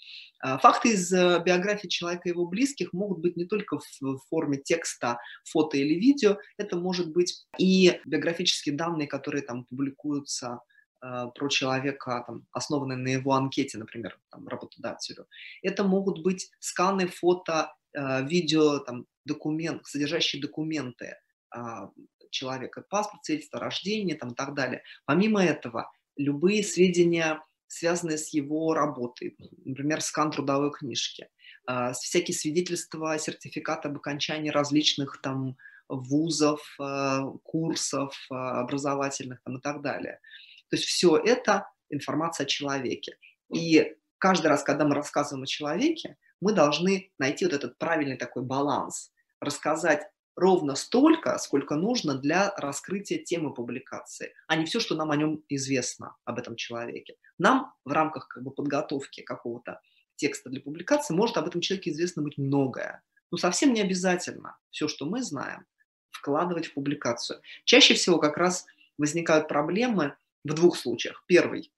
Э, факты из э, биографии человека и его близких могут быть не только в, форме текста, фото или видео, это может быть и биографические данные, которые там публикуются Э, про человека, там, основанные на его анкете, например, там, работодателю. Это могут быть сканы, фото, э, видео, там, документ, содержащие документы а, человека, паспорт, свидетельство о рождении там, и так далее. Помимо этого, любые сведения, связанные с его работой, например, скан трудовой книжки, а, всякие свидетельства, сертификаты об окончании различных там вузов, э, курсов образовательных там, и так далее – то есть все это информация о человеке. И каждый раз, когда мы рассказываем о человеке, мы должны найти вот этот правильный такой баланс, рассказать ровно столько, сколько нужно для раскрытия темы публикации, а не все, что нам о нем известно, об этом человеке. Нам в рамках как бы, подготовки какого-то текста для публикации может об этом человеке известно быть многое. Но совсем не обязательно все, что мы знаем, вкладывать в публикацию. Чаще всего как раз возникают проблемы в двух случаях. Первый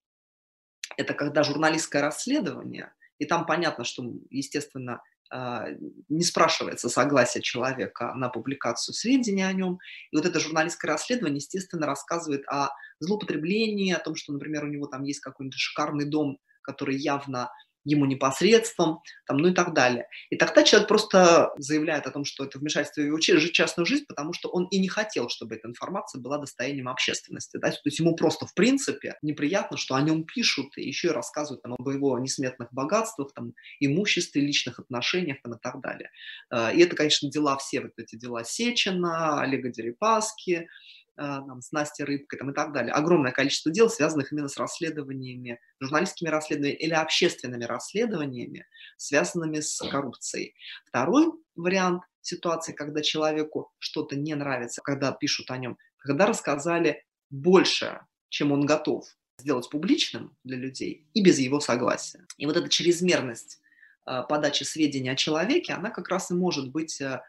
– это когда журналистское расследование, и там понятно, что, естественно, а, не спрашивается согласие человека на публикацию сведений о нем. И вот это журналистское расследование, естественно, рассказывает о злоупотреблении, о том, что, например, у него там есть какой-нибудь шикарный дом, который явно ему непосредством, там, ну и так далее. И тогда человек просто заявляет о том, что это вмешательство в его частную жизнь, потому что он и не хотел, чтобы эта информация была достоянием общественности. Да? То есть ему просто, в принципе, неприятно, что о нем пишут и еще и рассказывают там, об его несметных богатствах, там, имуществе, личных отношениях там, и так далее. Э, и это, конечно, дела все, вот эти дела Сечина, Олега Дерипаски, там, с Настей Рыбкой там, и так далее. Огромное количество дел, связанных именно с расследованиями, журналистскими расследованиями или общественными расследованиями, связанными с коррупцией. Второй вариант ситуации, когда человеку что-то не нравится, когда пишут о нем, когда рассказали больше, чем он готов сделать публичным для людей и без его согласия. И вот эта чрезмерность а, подачи сведений о человеке, она как раз и может быть а,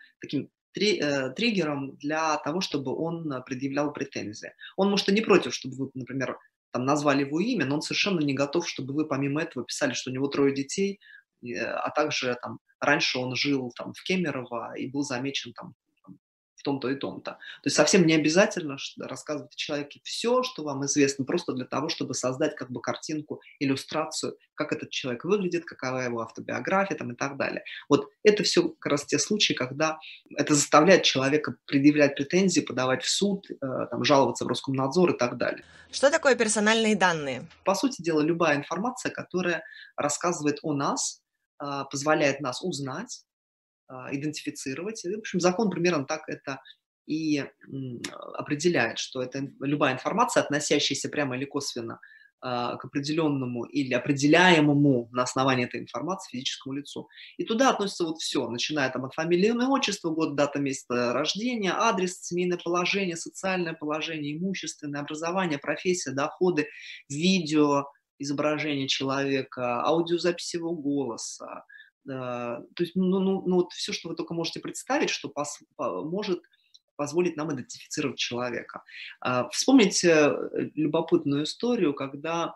таким Э, триггером для того, чтобы он э, предъявлял претензии. Он, может, и не против, чтобы вы, например, там, назвали его имя, но он совершенно не готов, чтобы вы помимо этого писали, что у него трое детей, э, а также там, раньше он жил там, в Кемерово и был замечен там, том-то и том-то. То есть совсем не обязательно рассказывать о человеке все, что вам известно, просто для того, чтобы создать как бы картинку, иллюстрацию, как этот человек выглядит, какова его автобиография там, и так далее. Вот это все как раз те случаи, когда это заставляет человека предъявлять претензии, подавать в суд, э, там, жаловаться в Роскомнадзор и так далее. Что такое персональные данные? По сути дела, любая информация, которая рассказывает о нас, э, позволяет нас узнать, идентифицировать. И, в общем, закон примерно так это и определяет, что это любая информация, относящаяся прямо или косвенно а, к определенному или определяемому на основании этой информации физическому лицу. И туда относится вот все, начиная там от фамилии, имя, отчества, год, дата, место рождения, адрес, семейное положение, социальное положение, имущественное образование, профессия, доходы, видео, изображение человека, аудиозапись его голоса, то есть, ну, ну, ну вот все, что вы только можете представить, что пос, может позволить нам идентифицировать человека. Вспомните любопытную историю, когда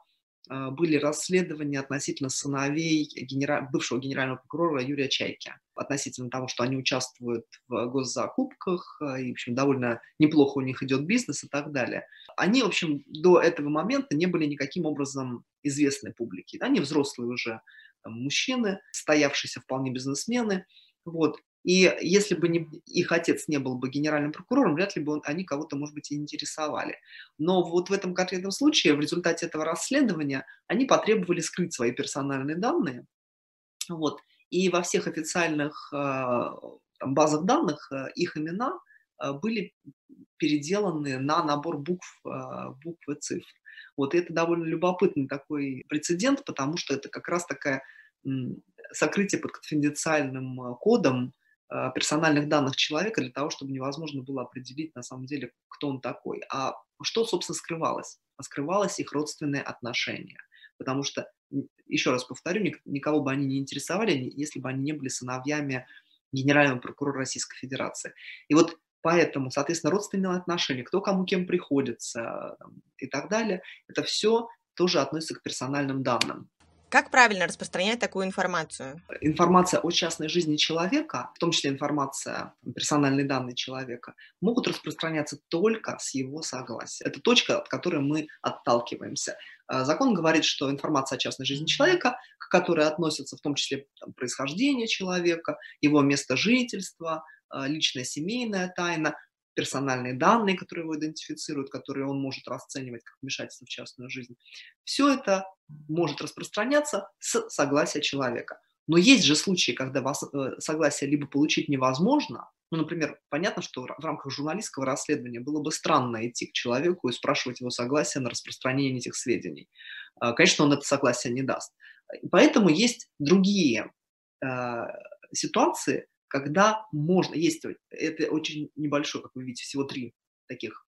а, были расследования относительно сыновей генера... бывшего генерального прокурора Юрия Чайки, относительно того, что они участвуют в госзакупках, а, и, в общем, довольно неплохо у них идет бизнес и так далее. Они, в общем, до этого момента не были никаким образом известны публике. Они взрослые уже мужчины, стоявшиеся вполне бизнесмены, вот. И если бы не, их отец не был бы генеральным прокурором, вряд ли бы он, они кого-то, может быть, и интересовали. Но вот в этом конкретном случае, в результате этого расследования, они потребовали скрыть свои персональные данные. Вот. И во всех официальных э, базах данных э, их имена были переделаны на набор букв, э, букв и цифр. Вот и это довольно любопытный такой прецедент, потому что это как раз такая сокрытие под конфиденциальным кодом а, персональных данных человека для того, чтобы невозможно было определить на самом деле, кто он такой. А что, собственно, скрывалось? А скрывалось их родственные отношения. Потому что, еще раз повторю, никого бы они не интересовали, если бы они не были сыновьями генерального прокурора Российской Федерации. И вот поэтому, соответственно, родственные отношения, кто кому кем приходится и так далее, это все тоже относится к персональным данным. Как правильно распространять такую информацию? Информация о частной жизни человека, в том числе информация, персональные данные человека, могут распространяться только с его согласия. Это точка, от которой мы отталкиваемся. А, закон говорит, что информация о частной жизни человека, к которой относятся в том числе там, происхождение человека, его место жительства, личная семейная тайна, персональные данные, которые его идентифицируют, которые он может расценивать как вмешательство в частную жизнь. Все это может распространяться с согласия человека. Но есть же случаи, когда вас, э, согласие либо получить невозможно, ну, например, понятно, что в рамках журналистского расследования было бы странно идти к человеку и спрашивать его согласие на распространение этих сведений. А, конечно, он это согласие не даст. Поэтому есть другие э, ситуации, когда можно, есть, это очень небольшой, как вы видите, всего три таких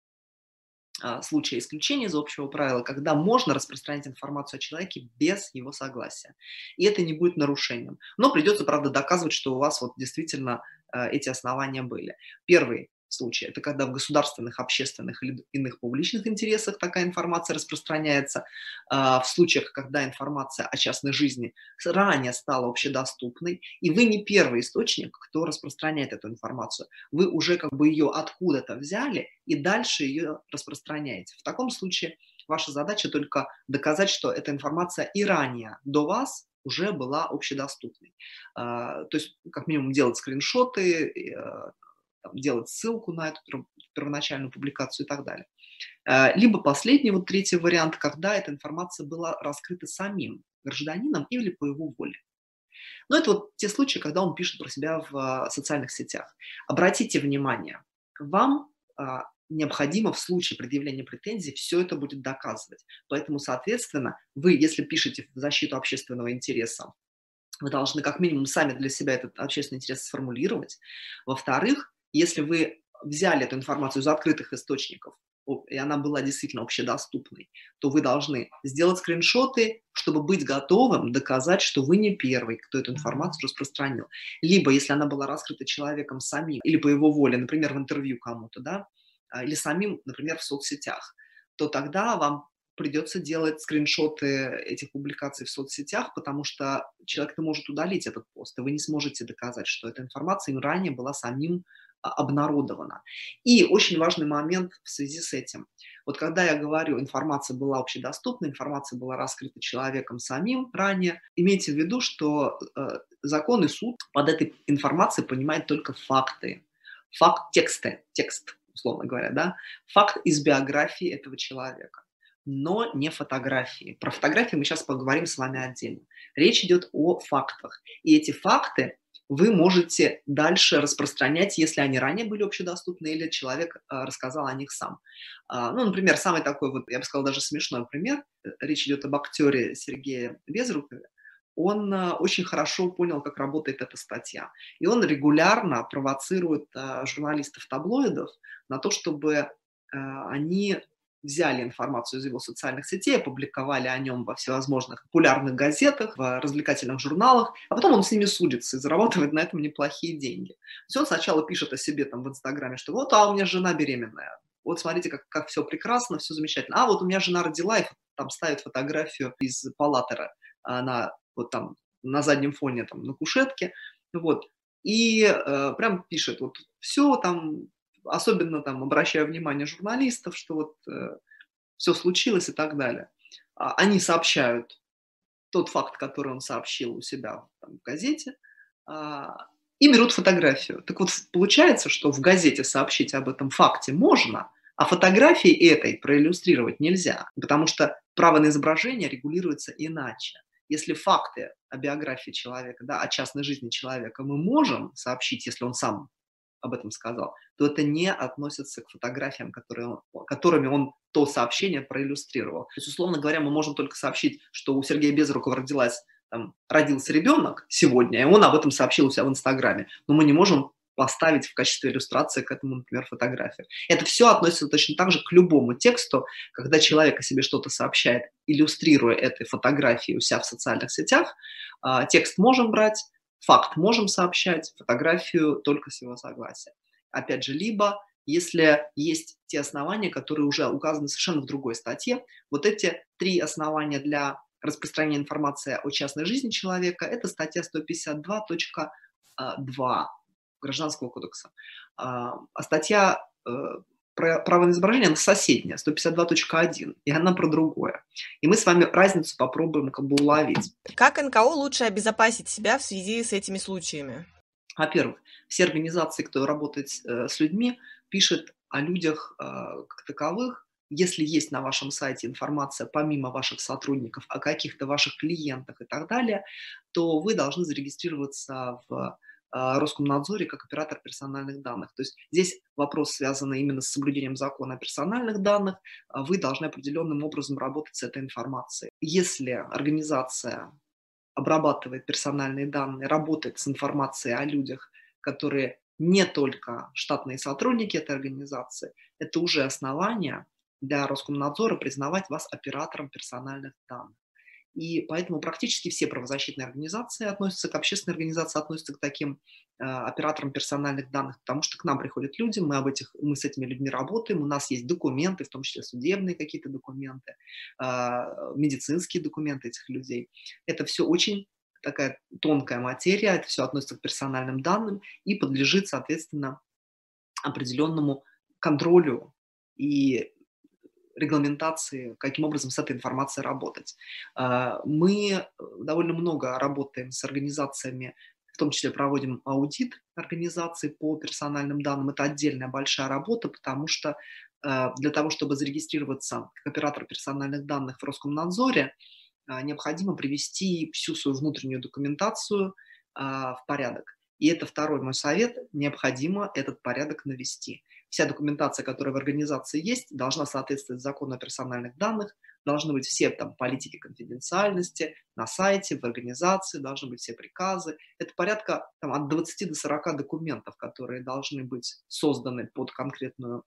а, случая исключения из общего правила, когда можно распространять информацию о человеке без его согласия. И это не будет нарушением. Но придется, правда, доказывать, что у вас вот действительно э, эти основания были. Первый случае. Это когда в государственных, общественных или иных публичных интересах такая информация распространяется. А, в случаях, когда информация о частной жизни ранее стала общедоступной, и вы не первый источник, кто распространяет эту информацию. Вы уже как бы ее откуда-то взяли и дальше ее распространяете. В таком случае ваша задача только доказать, что эта информация и ранее до вас уже была общедоступной. А, то есть, как минимум, делать скриншоты, э, делать ссылку на эту первоначальную публикацию и так далее. Э, либо последний, вот третий вариант, когда эта информация была раскрыта самим гражданином или по его воле. Но это вот те случаи, когда он пишет про себя в а, социальных сетях. Обратите внимание, вам а, необходимо в случае предъявления претензий все это будет доказывать. Поэтому, соответственно, вы, если пишете в защиту общественного интереса, вы должны как минимум сами для себя этот общественный интерес сформулировать. Во-вторых, если вы взяли эту информацию из открытых источников, и она была действительно общедоступной, то вы должны сделать скриншоты, чтобы быть готовым доказать, что вы не первый, кто эту информацию распространил. Либо, если она была раскрыта человеком самим, или по его воле, например, в интервью кому-то, да, а, или самим, например, в соцсетях, то тогда вам придется делать скриншоты этих публикаций в соцсетях, потому что человек-то может удалить этот пост, и вы не сможете доказать, что эта информация им ранее была самим обнародовано. И очень важный момент в связи с этим. Вот когда я говорю, информация была общедоступна, информация была раскрыта человеком самим ранее, имейте в виду, что э, закон и суд под этой информацией понимает только факты. Факт текста, текст, условно говоря, да, факт из биографии этого человека но не фотографии. Про фотографии мы сейчас поговорим с вами отдельно. Речь идет о фактах. И эти факты вы можете дальше распространять, если они ранее были общедоступны или человек а, рассказал о них сам. А, ну, например, самый такой, вот, я бы сказала, даже смешной пример. Э, речь идет об актере Сергее Безрукове. Он а, очень хорошо понял, как работает эта статья. И он регулярно провоцирует журналистов таблоидов на то, чтобы они взяли информацию из его социальных сетей, опубликовали о нем во всевозможных популярных газетах, в развлекательных журналах, а потом он с ними судится и зарабатывает на этом неплохие деньги. То есть он сначала пишет о себе там в Инстаграме, что вот, а у меня жена беременная, вот смотрите, как, как все прекрасно, все замечательно. А вот у меня жена родила, и там ставит фотографию из палатера, она вот там на заднем фоне, там, на кушетке, вот, и э, прям пишет, вот, все там, особенно там обращая внимание журналистов, что вот э, все случилось и так далее. А, они сообщают тот факт, который он сообщил у себя там, в газете, а, и берут фотографию. Так вот, получается, что в газете сообщить об этом факте можно, а фотографии этой проиллюстрировать нельзя, потому что право на изображение регулируется иначе. Если факты о биографии человека, да, о частной жизни человека мы можем сообщить, если он сам об этом сказал, то это не относится к фотографиям, которые которыми он то сообщение проиллюстрировал. То есть, условно говоря, мы можем только сообщить, что у Сергея Безрукова родилась, там, родился ребенок сегодня, и он об этом сообщил у себя в Инстаграме. Но мы не можем поставить в качестве иллюстрации к этому, например, фотографию. Это все относится точно так же к любому тексту, когда человек о себе что-то сообщает, иллюстрируя этой фотографией у себя в социальных сетях, а, текст можем брать, факт можем сообщать, фотографию только с его согласия. Опять же, либо если есть те основания, которые уже указаны совершенно в другой статье, вот эти три основания для распространения информации о частной жизни человека, это статья 152.2 Гражданского кодекса. А, а статья э, право на изображение, она соседняя, 152.1, и она про другое. И мы с вами разницу попробуем как бы уловить. Как НКО лучше обезопасить себя в связи с этими случаями? Во-первых, все организации, кто работает э, с людьми, пишут о людях э, как таковых, если есть на вашем сайте информация помимо ваших сотрудников о каких-то ваших клиентах и так далее, то вы должны зарегистрироваться в Роскомнадзоре как оператор персональных данных. То есть здесь вопрос связан именно с соблюдением закона о персональных данных. А вы должны определенным образом работать с этой информацией. Если организация обрабатывает персональные данные, работает с информацией о людях, которые не только штатные сотрудники этой организации, это уже основание для Роскомнадзора признавать вас оператором персональных данных. И поэтому практически все правозащитные организации относятся к общественной организации, относятся к таким э, операторам персональных данных, потому что к нам приходят люди, мы, об этих, мы с этими людьми работаем, у нас есть документы, в том числе судебные какие-то документы, э, медицинские документы этих людей. Это все очень такая тонкая материя, это все относится к персональным данным и подлежит, соответственно, определенному контролю и регламентации, каким образом с этой информацией работать. А, мы э, довольно много работаем с организациями, в том числе проводим аудит организаций по персональным данным. Это отдельная большая работа, потому что э, для того, чтобы зарегистрироваться как оператор персональных данных в Роскомнадзоре, э, необходимо привести всю свою внутреннюю документацию в порядок. И это второй мой совет, необходимо этот порядок навести. Вся документация, которая в организации есть, должна соответствовать закону о персональных данных, должны быть все там политики конфиденциальности на сайте, в организации, должны быть все приказы. Это порядка там, от 20 до 40 документов, которые должны быть созданы под конкретную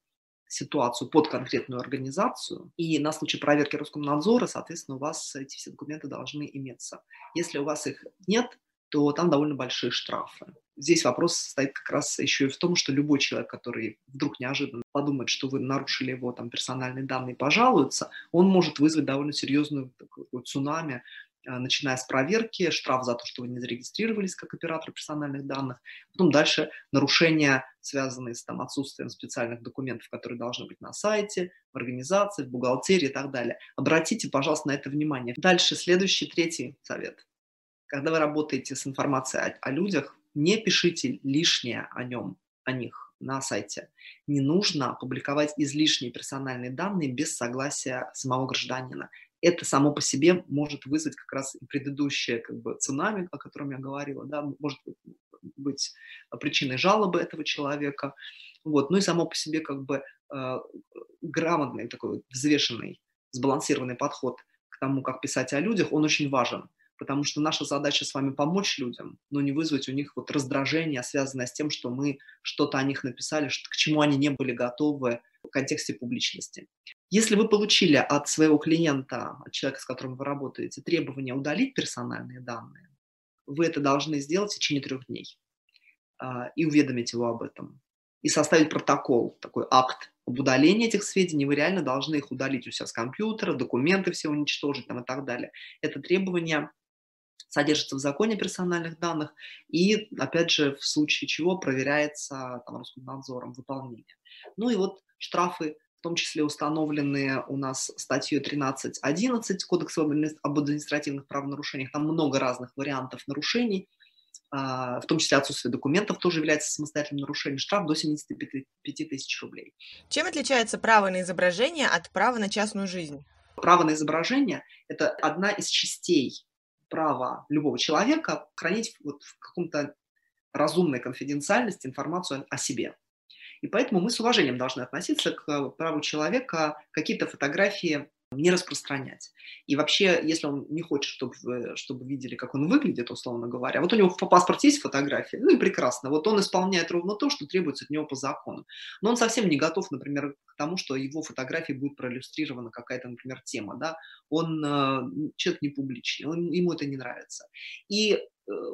ситуацию под конкретную организацию, и на случай проверки Роскомнадзора, соответственно, у вас эти все документы должны иметься. Если у вас их нет, то там довольно большие штрафы. Здесь вопрос стоит как раз еще и в том, что любой человек, который вдруг неожиданно подумает, что вы нарушили его там персональные данные, пожалуется, он может вызвать довольно серьезную такую цунами, а, начиная с проверки, штраф за то, что вы не зарегистрировались как оператор персональных данных, потом дальше нарушения, связанные с там, отсутствием специальных документов, которые должны быть на сайте, в организации, в бухгалтерии и так далее. Обратите, пожалуйста, на это внимание. Дальше следующий, третий совет. Когда вы работаете с информацией о, о людях, не пишите лишнее о нем, о них на сайте. Не нужно публиковать излишние персональные данные без согласия самого гражданина. Это само по себе может вызвать как раз предыдущее как бы, цунами, о котором я говорила, да, может быть причиной жалобы этого человека. Вот. Ну и само по себе как бы э, грамотный такой взвешенный, сбалансированный подход к тому, как писать о людях, он очень важен потому что наша задача с вами помочь людям, но не вызвать у них вот раздражение, связанное с тем, что мы что-то о них написали, к чему они не были готовы в контексте публичности. Если вы получили от своего клиента, от человека, с которым вы работаете, требование удалить персональные данные, вы это должны сделать в течение трех дней а, и уведомить его об этом. И составить протокол, такой акт об удалении этих сведений. Вы реально должны их удалить у себя с компьютера, документы все уничтожить там, и так далее. Это требование содержится в законе персональных данных и, опять же, в случае чего проверяется там, Роскомнадзором выполнение. Ну и вот штрафы в том числе установленные у нас статьей 13.11 Кодекса об административных правонарушениях. Там много разных вариантов нарушений, а, в том числе отсутствие документов тоже является самостоятельным нарушением. Штраф до 75 тысяч рублей. Чем отличается право на изображение от права на частную жизнь? Право на изображение – это одна из частей права любого человека хранить вот в каком-то разумной конфиденциальности информацию о себе. И поэтому мы с уважением должны относиться к праву человека какие-то фотографии не распространять. И вообще, если он не хочет, чтобы, чтобы видели, как он выглядит, условно говоря, вот у него в паспорте есть фотография, ну и прекрасно, вот он исполняет ровно то, что требуется от него по закону. Но он совсем не готов, например, к тому, что его фотографии будет проиллюстрирована какая-то, например, тема, да, он э, человек не публичный, он, ему это не нравится. И э,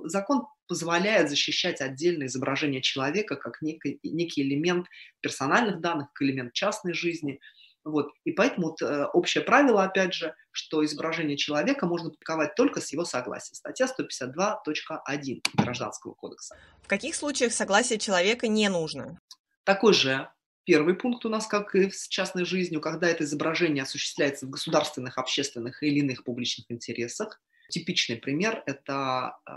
закон позволяет защищать отдельное изображение человека как некий, некий элемент персональных данных, как элемент частной жизни – вот. И поэтому вот, э, общее правило, опять же, что изображение человека можно публиковать только с его согласия. Статья 152.1 Гражданского кодекса. В каких случаях согласие человека не нужно? Такой же первый пункт у нас, как и с частной жизнью, когда это изображение осуществляется в государственных, общественных или иных публичных интересах. Типичный пример – это э,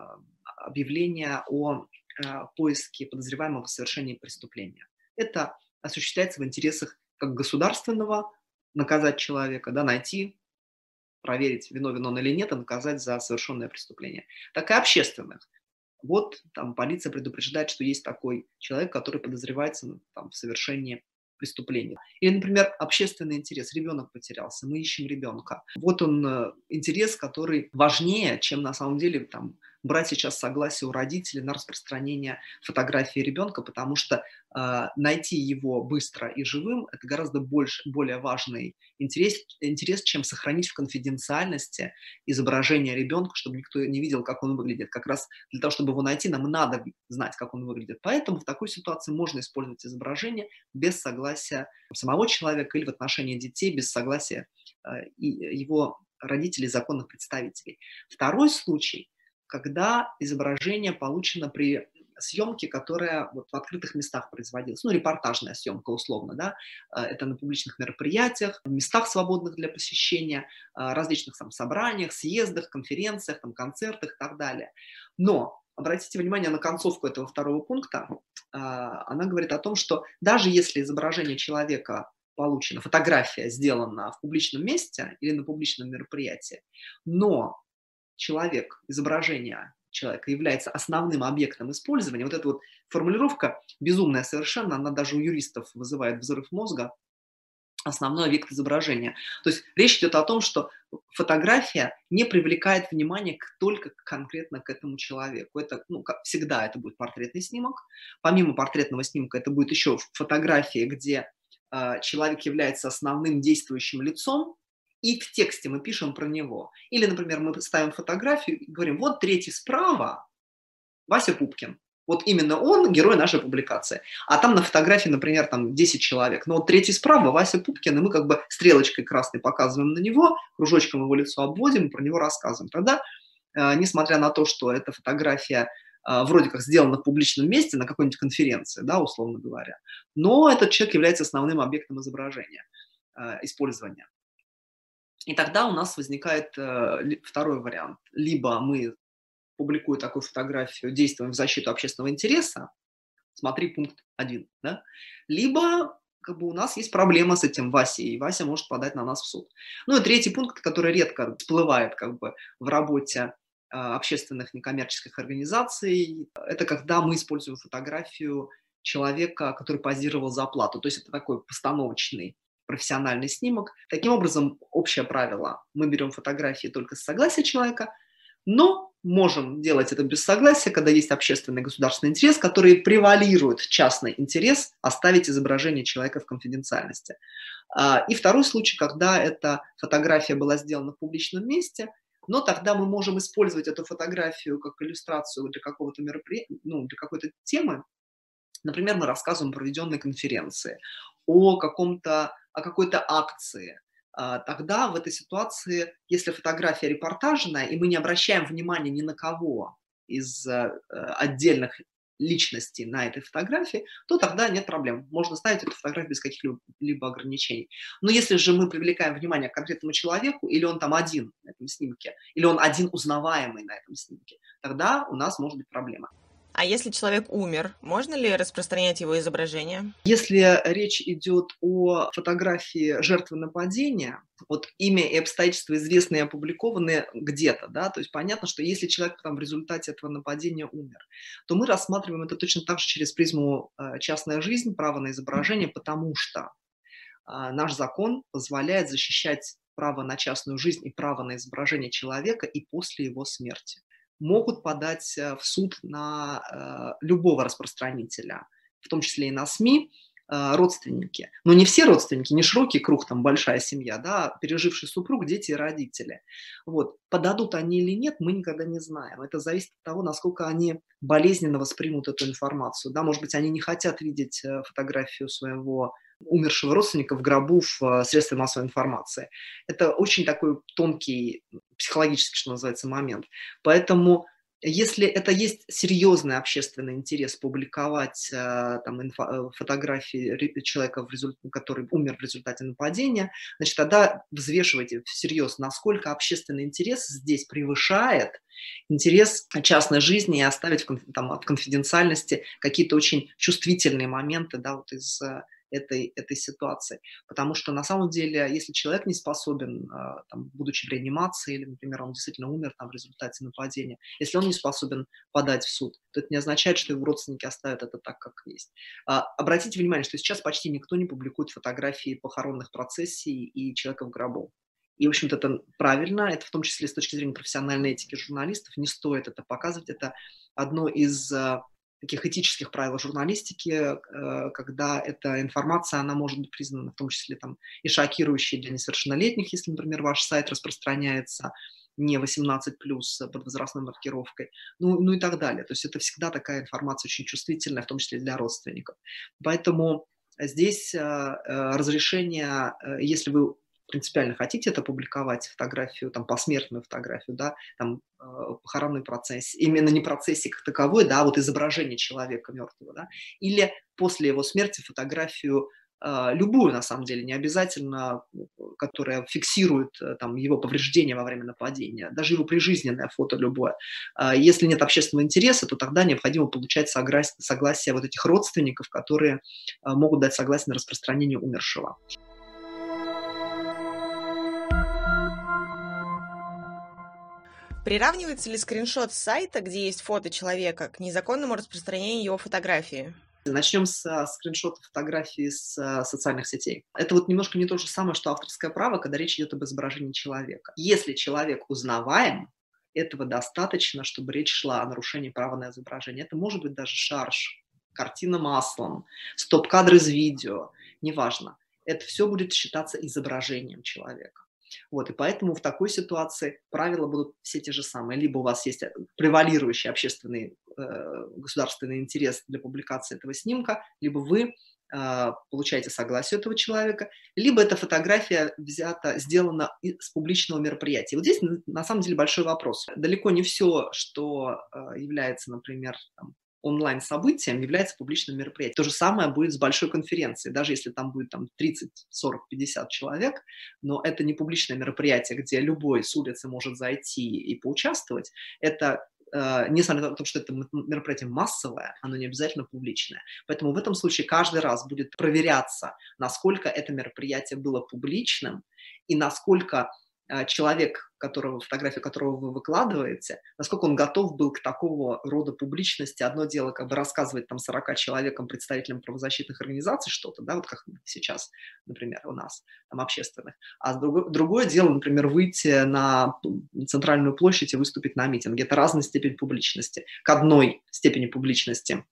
объявление о э, поиске подозреваемого в совершении преступления. Это осуществляется в интересах как государственного наказать человека, да, найти, проверить, виновен он или нет, и наказать за совершенное преступление, так и общественных. Вот там полиция предупреждает, что есть такой человек, который подозревается ну, там, в совершении преступления. Или, например, общественный интерес. Ребенок потерялся, мы ищем ребенка. Вот он э, интерес, который важнее, чем на самом деле там, брать сейчас согласие у родителей на распространение фотографии ребенка, потому что э, найти его быстро и живым – это гораздо больше, более важный интерес, интерес, чем сохранить в конфиденциальности изображение ребенка, чтобы никто не видел, как он выглядит. Как раз для того, чтобы его найти, нам надо знать, как он выглядит. Поэтому в такой ситуации можно использовать изображение без согласия самого человека или в отношении детей без согласия э, его родителей, законных представителей. Второй случай – когда изображение получено при съемке, которая вот в открытых местах производилась, ну, репортажная съемка условно, да, э, это на публичных мероприятиях, в местах, свободных для посещения, э, различных там собраниях, съездах, конференциях, там, концертах и так далее. Но обратите внимание на концовку этого второго пункта, э, она говорит о том, что даже если изображение человека получено, фотография сделана в публичном месте или на публичном мероприятии, но человек, изображение человека является основным объектом использования, вот эта вот формулировка безумная совершенно, она даже у юристов вызывает взрыв мозга, основной объект изображения. То есть речь идет о том, что фотография не привлекает внимание к, только конкретно к этому человеку. Это, ну, как всегда, это будет портретный снимок. Помимо портретного снимка, это будет еще фотография, где э, человек является основным действующим лицом, и в тексте мы пишем про него. Или, например, мы ставим фотографию и говорим, вот третий справа Вася Пупкин. Вот именно он герой нашей публикации. А там на фотографии, например, там 10 человек. Но вот третий справа Вася Пупкин, и мы как бы стрелочкой красной показываем на него, кружочком его лицо обводим про него рассказываем. Тогда, э, несмотря на то, что эта фотография э, вроде как сделана в публичном месте, на какой-нибудь конференции, да, условно говоря, но этот человек является основным объектом изображения, э, использования. И тогда у нас возникает э, второй вариант. Либо мы, публикуя такую фотографию, действуем в защиту общественного интереса, смотри пункт один, да? либо как бы у нас есть проблема с этим Васей, и Вася может подать на нас в суд. Ну и третий пункт, который редко всплывает как бы в работе э, общественных некоммерческих организаций, это когда мы используем фотографию человека, который позировал за оплату. То есть это такой постановочный профессиональный снимок. Таким образом, общее правило, мы берем фотографии только с согласия человека, но можем делать это без согласия, когда есть общественный государственный интерес, который превалирует частный интерес оставить изображение человека в конфиденциальности. А, и второй случай, когда эта фотография была сделана в публичном месте, но тогда мы можем использовать эту фотографию как иллюстрацию для какого-то мероприятия, ну, для какой-то темы. Например, мы рассказываем о проведенной конференции, о каком-то, о какой-то акции, а, тогда в этой ситуации, если фотография репортажная, и мы не обращаем внимания ни на кого из э, отдельных личностей на этой фотографии, то тогда нет проблем. Можно ставить эту фотографию без каких-либо ограничений. Но если же мы привлекаем внимание к конкретному человеку, или он там один на этом снимке, или он один узнаваемый на этом снимке, тогда у нас может быть проблема. А если человек умер, можно ли распространять его изображение? Если речь идет о фотографии жертвы нападения, вот имя и обстоятельства известны и опубликованы где-то, да, то есть понятно, что если человек там в результате этого нападения умер, то мы рассматриваем это точно так же через призму э, частная жизнь, право на изображение, потому что а, наш закон позволяет защищать право на частную жизнь и право на изображение человека и после его смерти могут подать э, в суд на э, любого распространителя, в том числе и на СМИ, э, родственники. Но не все родственники, не широкий круг, там большая семья, да, переживший супруг, дети и родители. Вот. Подадут они или нет, мы никогда не знаем. Это зависит от того, насколько они болезненно воспримут эту информацию. Да, может быть, они не хотят видеть фотографию своего умершего родственника в гробу в э, средстве массовой информации. Это очень такой тонкий психологический, что называется, момент. Поэтому если это есть серьезный общественный интерес публиковать э, там, инфо, э, фотографии человека, в результ... который умер в результате нападения, значит, тогда взвешивайте всерьез, насколько общественный интерес здесь превышает интерес частной жизни и оставить там, в конфиденциальности какие-то очень чувствительные моменты да, вот из этой, этой ситуации. Потому что на самом деле, если человек не способен, а, там, будучи в реанимации, или, например, он действительно умер там, в результате нападения, если он не способен подать в суд, то это не означает, что его родственники оставят это так, как есть. А, обратите внимание, что сейчас почти никто не публикует фотографии похоронных процессий и человека в гробу. И, в общем-то, это правильно, это в том числе с точки зрения профессиональной этики журналистов, не стоит это показывать. Это одно из а, таких этических правил журналистики, э, когда эта информация, она может быть признана в том числе там, и шокирующей для несовершеннолетних, если, например, ваш сайт распространяется не 18 плюс под возрастной маркировкой, ну, ну и так далее. То есть это всегда такая информация очень чувствительная, в том числе для родственников. Поэтому здесь э, э, разрешение, если вы принципиально хотите это публиковать, фотографию, там, посмертную фотографию, да, там, э, похоронный процесс, именно не процессик как таковой, да, а вот изображение человека мертвого, да, или после его смерти фотографию э, любую, на самом деле, не обязательно, которая фиксирует э, там, его повреждения во время нападения, даже его прижизненное фото любое. Э, если нет общественного интереса, то тогда необходимо получать согласие, согласие вот этих родственников, которые э, могут дать согласие на распространение умершего. Приравнивается ли скриншот сайта, где есть фото человека, к незаконному распространению его фотографии? Начнем с а, скриншота фотографии с а, социальных сетей. Это вот немножко не то же самое, что авторское право, когда речь идет об изображении человека. Если человек узнаваем, этого достаточно, чтобы речь шла о нарушении права на изображение. Это может быть даже шарж, картина маслом, стоп-кадр из видео, неважно. Это все будет считаться изображением человека. Вот, и поэтому в такой ситуации правила будут все те же самые. Либо у вас есть э, превалирующий общественный э, государственный интерес для публикации этого снимка, либо вы э, получаете согласие этого человека, либо эта фотография взята, сделана с публичного мероприятия. Вот здесь на самом деле большой вопрос. Далеко не все, что э, является, например, там, онлайн-событием является публичным мероприятием. То же самое будет с большой конференцией, даже если там будет там, 30, 40, 50 человек, но это не публичное мероприятие, где любой с улицы может зайти и поучаствовать. Это э, несмотря на то, что это мероприятие массовое, оно не обязательно публичное. Поэтому в этом случае каждый раз будет проверяться, насколько это мероприятие было публичным и насколько э, человек, которого, фотографию которого вы выкладываете, насколько он готов был к такого рода публичности. Одно дело как бы рассказывать там 40 человекам, представителям правозащитных организаций что-то, да, вот как сейчас, например, у нас, там, общественных. А другое, другое дело, например, выйти на центральную площадь и выступить на митинге. Это разная степень публичности. К одной степени публичности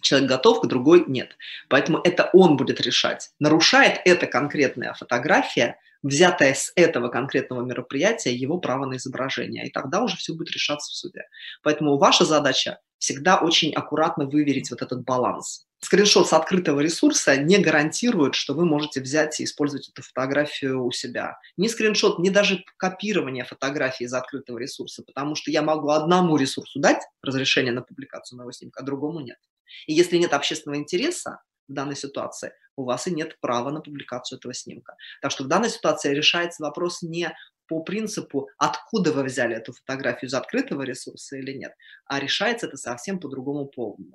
человек готов, к другой нет. Поэтому это он будет решать, нарушает эта конкретная фотография – взятое с этого конкретного мероприятия его право на изображение. И тогда уже все будет решаться в суде. Поэтому ваша задача всегда очень аккуратно выверить вот этот баланс. Скриншот с открытого ресурса не гарантирует, что вы можете взять и использовать эту фотографию у себя. Ни скриншот, ни даже копирование фотографии из открытого ресурса, потому что я могу одному ресурсу дать разрешение на публикацию моего снимка, а другому нет. И если нет общественного интереса в данной ситуации, у вас и нет права на публикацию этого снимка. Так что в данной ситуации решается вопрос не по принципу, откуда вы взяли эту фотографию из открытого ресурса или нет, а решается это совсем по другому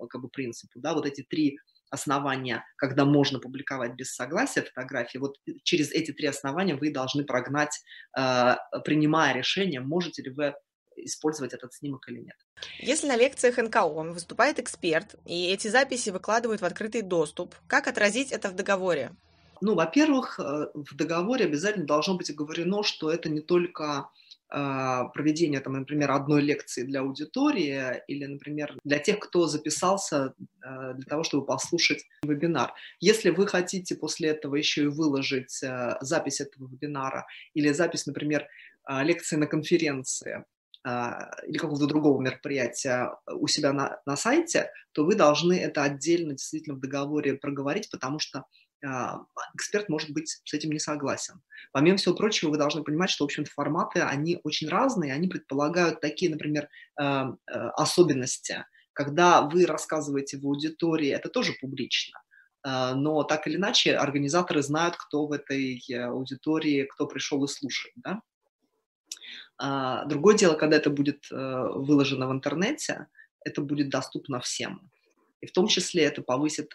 как бы, принципу. Да? Вот эти три основания, когда можно публиковать без согласия фотографии, вот через эти три основания вы должны прогнать, э, принимая решение, можете ли вы использовать этот снимок или нет. Если на лекциях НКО выступает эксперт, и эти записи выкладывают в открытый доступ, как отразить это в договоре? Ну, во-первых, э, в договоре обязательно должно быть оговорено, что это не только а, проведение, там, например, одной лекции для аудитории или, например, для тех, кто записался э, для того, чтобы послушать вебинар. Если вы хотите после этого еще и выложить э, запись этого вебинара или запись, например, лекции на конференции, или какого-то другого мероприятия у себя на, на сайте, то вы должны это отдельно действительно в договоре проговорить, потому что а, эксперт может быть с этим не согласен. Помимо всего прочего, вы должны понимать, что, в общем-то, форматы, они очень разные, они предполагают такие, например, а, особенности. Когда вы рассказываете в аудитории, это тоже публично, но так или иначе организаторы знают, кто в этой э, аудитории, кто пришел и слушает, да? А, другое дело, когда это будет э, выложено в интернете, это будет доступно всем. И в том числе это повысит,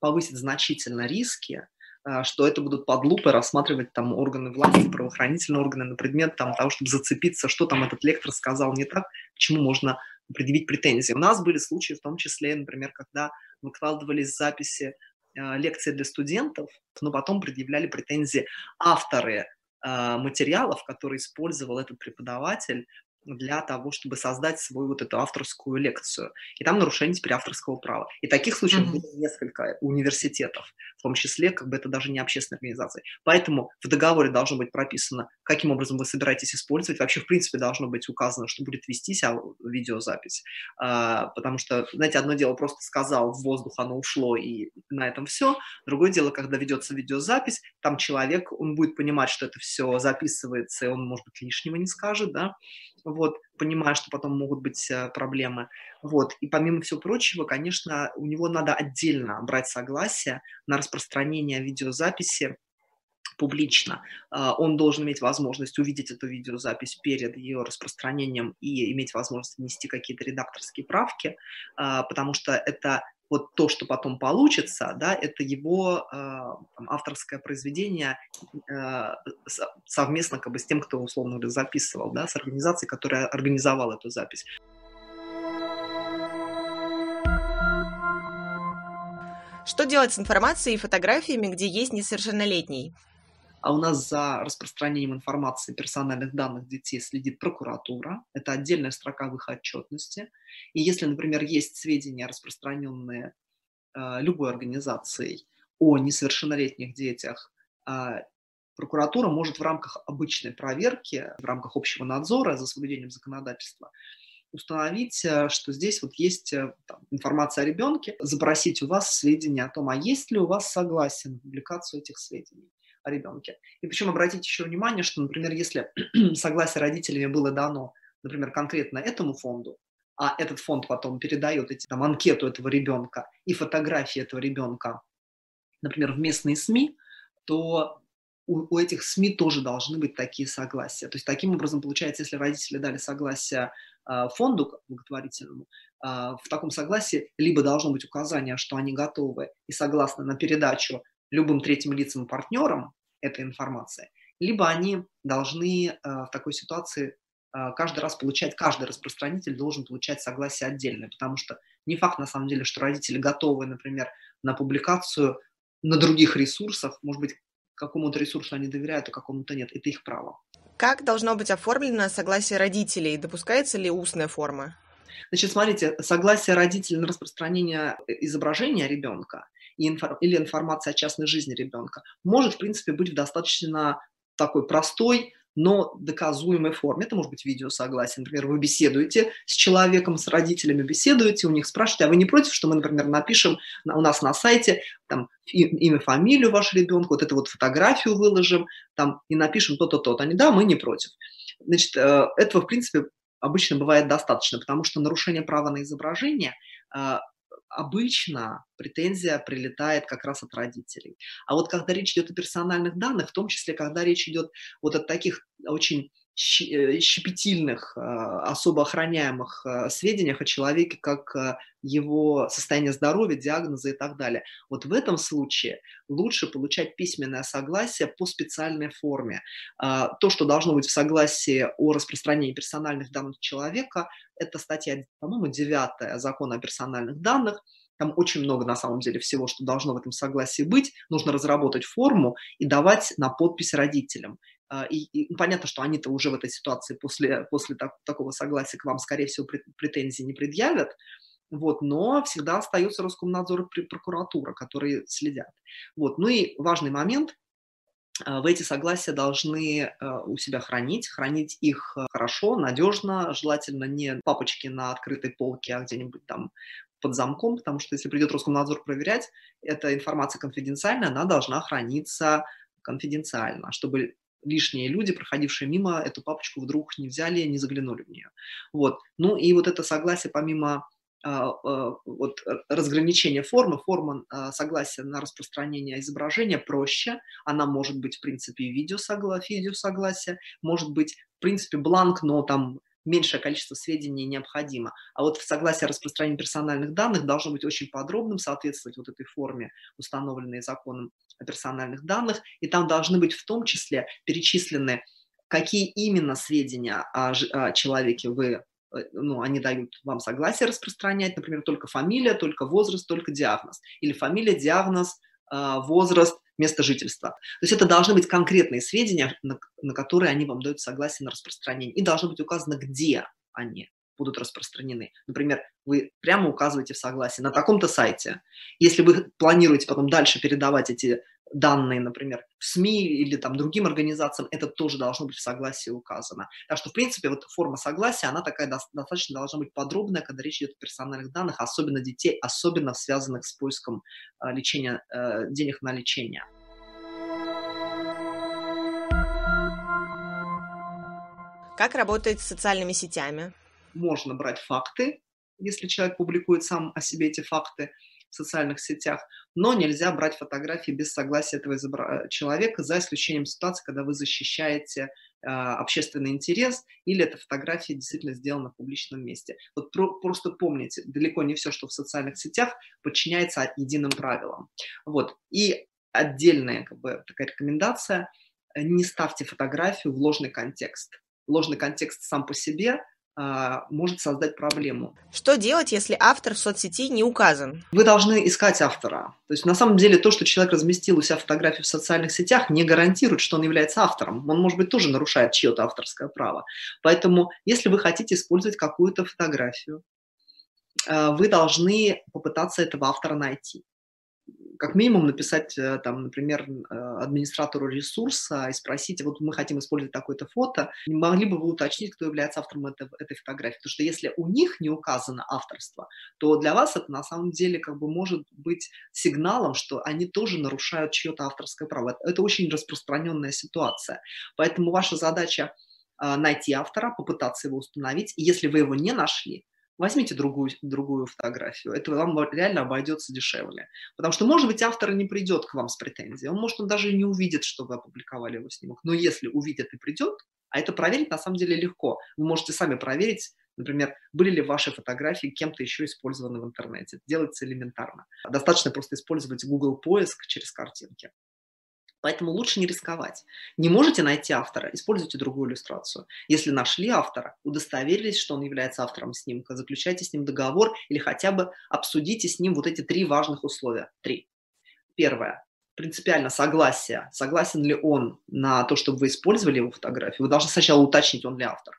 повысит значительно риски, а, что это будут под лупой рассматривать там органы власти, правоохранительные органы на предмет там, того, чтобы зацепиться, что там этот лектор сказал не так, к чему можно предъявить претензии. У нас были случаи в том числе, например, когда выкладывались записи э, лекции для студентов, но потом предъявляли претензии авторы а, материалов, которые использовал этот преподаватель для того, чтобы создать свою вот эту авторскую лекцию. И там нарушение теперь авторского права. И таких случаев mm-hmm. было несколько университетов, в том числе, как бы это даже не общественные организации. Поэтому в договоре должно быть прописано, каким образом вы собираетесь использовать. Вообще, в принципе, должно быть указано, что будет вестись видеозапись. А, потому что, знаете, одно дело просто сказал в воздух, оно ушло, и на этом все. Другое дело, когда ведется видеозапись, там человек, он будет понимать, что это все записывается, и он, может быть, лишнего не скажет, да, вот, понимая, что потом могут быть э, проблемы. Вот. И помимо всего прочего, конечно, у него надо отдельно брать согласие на распространение видеозаписи публично. А, он должен иметь возможность увидеть эту видеозапись перед ее распространением и иметь возможность внести какие-то редакторские правки, а, потому что это вот то, что потом получится, да, это его э, там, авторское произведение э, совместно как бы с тем, кто условно говоря записывал, да, с организацией, которая организовала эту запись. Что делать с информацией и фотографиями, где есть несовершеннолетний? А у нас за распространением информации персональных данных детей следит прокуратура. Это отдельная строка в их отчетности. И если, например, есть сведения, распространенные э, любой организацией о несовершеннолетних детях, э, прокуратура может в рамках обычной проверки, в рамках общего надзора за соблюдением законодательства установить, э, что здесь вот есть э, там, информация о ребенке, запросить у вас сведения о том, а есть ли у вас согласие на публикацию этих сведений о ребенке. И причем обратите еще внимание, что, например, если согласие родителями было дано, например, конкретно этому фонду, а этот фонд потом передает эти, там, анкету этого ребенка и фотографии этого ребенка, например, в местные СМИ, то у, у этих СМИ тоже должны быть такие согласия. То есть таким образом, получается, если родители дали согласие э, фонду благотворительному, э, в таком согласии либо должно быть указание, что они готовы и согласны на передачу любым третьим лицам партнерам этой информации, либо они должны в такой ситуации каждый раз получать, каждый распространитель должен получать согласие отдельно, потому что не факт на самом деле, что родители готовы, например, на публикацию на других ресурсах, может быть, какому-то ресурсу они доверяют, а какому-то нет. Это их право. Как должно быть оформлено согласие родителей? Допускается ли устная форма? Значит, смотрите, согласие родителей на распространение изображения ребенка или информации о частной жизни ребенка может, в принципе, быть в достаточно такой простой, но доказуемой форме. Это может быть видеосогласие. Например, вы беседуете с человеком, с родителями, беседуете, у них спрашиваете, а вы не против, что мы, например, напишем у нас на сайте там, имя, фамилию вашего ребенка, вот эту вот фотографию выложим там, и напишем то-то, то-то. Они, да, мы не против. Значит, э, этого, в принципе, обычно бывает достаточно, потому что нарушение права на изображение э, обычно претензия прилетает как раз от родителей. А вот когда речь идет о персональных данных, в том числе, когда речь идет вот о таких очень щепетильных, а, особо охраняемых а, сведениях о человеке, как его состояние здоровья, диагнозы и так далее. Вот в этом случае лучше получать письменное согласие по специальной форме. То, что должно быть в согласии о распространении персональных данных человека, это статья, по-моему, 9 закона о персональных данных, там очень много, на самом деле, всего, что должно в этом согласии быть. Нужно разработать форму и давать на подпись родителям. А, и, и понятно, что они-то уже в этой ситуации после, после так, такого согласия к вам, скорее всего, претензий не предъявят, вот, но всегда остается Роскомнадзор и прокуратура, которые следят. Вот, ну и важный момент, а, вы эти согласия должны а, у себя хранить, хранить их хорошо, надежно, желательно не папочки на открытой полке, а где-нибудь там под замком, потому что если придет Роскомнадзор проверять, эта информация конфиденциальная, она должна храниться конфиденциально, чтобы лишние люди, проходившие мимо, эту папочку вдруг не взяли, не заглянули в нее. Вот. Ну и вот это согласие помимо а, а, вот, разграничения формы, форма а, согласия на распространение изображения проще, она может быть, в принципе, видеосогласие, видеосогласие может быть, в принципе, бланк, но там меньшее количество сведений необходимо. А вот согласие о распространении персональных данных должно быть очень подробным, соответствовать вот этой форме, установленной законом о персональных данных, и там должны быть в том числе перечислены, какие именно сведения о, о человеке вы э, ну, они дают вам согласие распространять, например, только фамилия, только возраст, только диагноз. Или фамилия, диагноз, а, возраст, место жительства. То есть это должны быть конкретные сведения, на, на которые они вам дают согласие на распространение. И должно быть указано, где они будут распространены. Например, вы прямо указываете в согласии на таком-то сайте. Если вы планируете потом дальше передавать эти данные, например, СМИ или там другим организациям, это тоже должно быть в согласии указано. Так что, в принципе, вот форма согласия, она такая достаточно должна быть подробная, когда речь идет о персональных данных, особенно детей, особенно связанных с поиском э, лечения, э, денег на лечение. Как работать с социальными сетями? Можно брать факты, если человек публикует сам о себе эти факты, в социальных сетях, но нельзя брать фотографии без согласия этого изобра- человека, за исключением ситуации, когда вы защищаете э, общественный интерес или эта фотография действительно сделана в публичном месте. Вот про- просто помните, далеко не все, что в социальных сетях, подчиняется единым правилам. Вот. И отдельная как бы, такая рекомендация – не ставьте фотографию в ложный контекст. Ложный контекст сам по себе может создать проблему. Что делать, если автор в соцсети не указан? Вы должны искать автора. То есть на самом деле то, что человек разместил у себя фотографию в социальных сетях, не гарантирует, что он является автором. Он, может быть, тоже нарушает чье-то авторское право. Поэтому, если вы хотите использовать какую-то фотографию, а, вы должны попытаться этого автора найти как минимум написать, э, там, например, э, администратору ресурса и спросить, вот мы хотим использовать такое-то фото, могли бы вы уточнить, кто является автором этой, этой фотографии? Потому что если у них не указано авторство, то для вас это на самом деле как бы может быть сигналом, что они тоже нарушают чье-то авторское право. Это очень распространенная ситуация. Поэтому ваша задача э, найти автора, попытаться его установить. И если вы его не нашли, возьмите другую, другую фотографию. Это вам реально обойдется дешевле. Потому что, может быть, автор не придет к вам с претензией. Он, может, он даже не увидит, что вы опубликовали его снимок. Но если увидит и придет, а это проверить на самом деле легко. Вы можете сами проверить, например, были ли ваши фотографии кем-то еще использованы в интернете. Это делается элементарно. Достаточно просто использовать Google поиск через картинки. Поэтому лучше не рисковать. Не можете найти автора, используйте другую иллюстрацию. Если нашли автора, удостоверились, что он является автором снимка, заключайте с ним договор или хотя бы обсудите с ним вот эти три важных условия. Три. Первое. Принципиально согласие. Согласен ли он на то, чтобы вы использовали его фотографию? Вы должны сначала уточнить, он ли автор.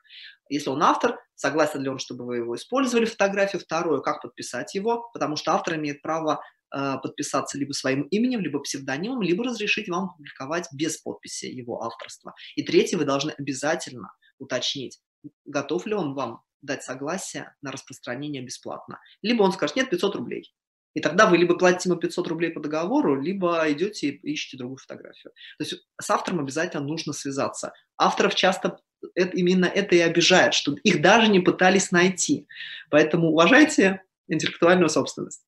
Если он автор, согласен ли он, чтобы вы его использовали фотографию. Второе, как подписать его, потому что автор имеет право подписаться либо своим именем, либо псевдонимом, либо разрешить вам публиковать без подписи его авторства. И третье, вы должны обязательно уточнить, готов ли он вам дать согласие на распространение бесплатно. Либо он скажет, нет, 500 рублей. И тогда вы либо платите ему 500 рублей по договору, либо идете и ищете другую фотографию. То есть с автором обязательно нужно связаться. Авторов часто это, именно это и обижает, что их даже не пытались найти. Поэтому уважайте интеллектуальную собственность.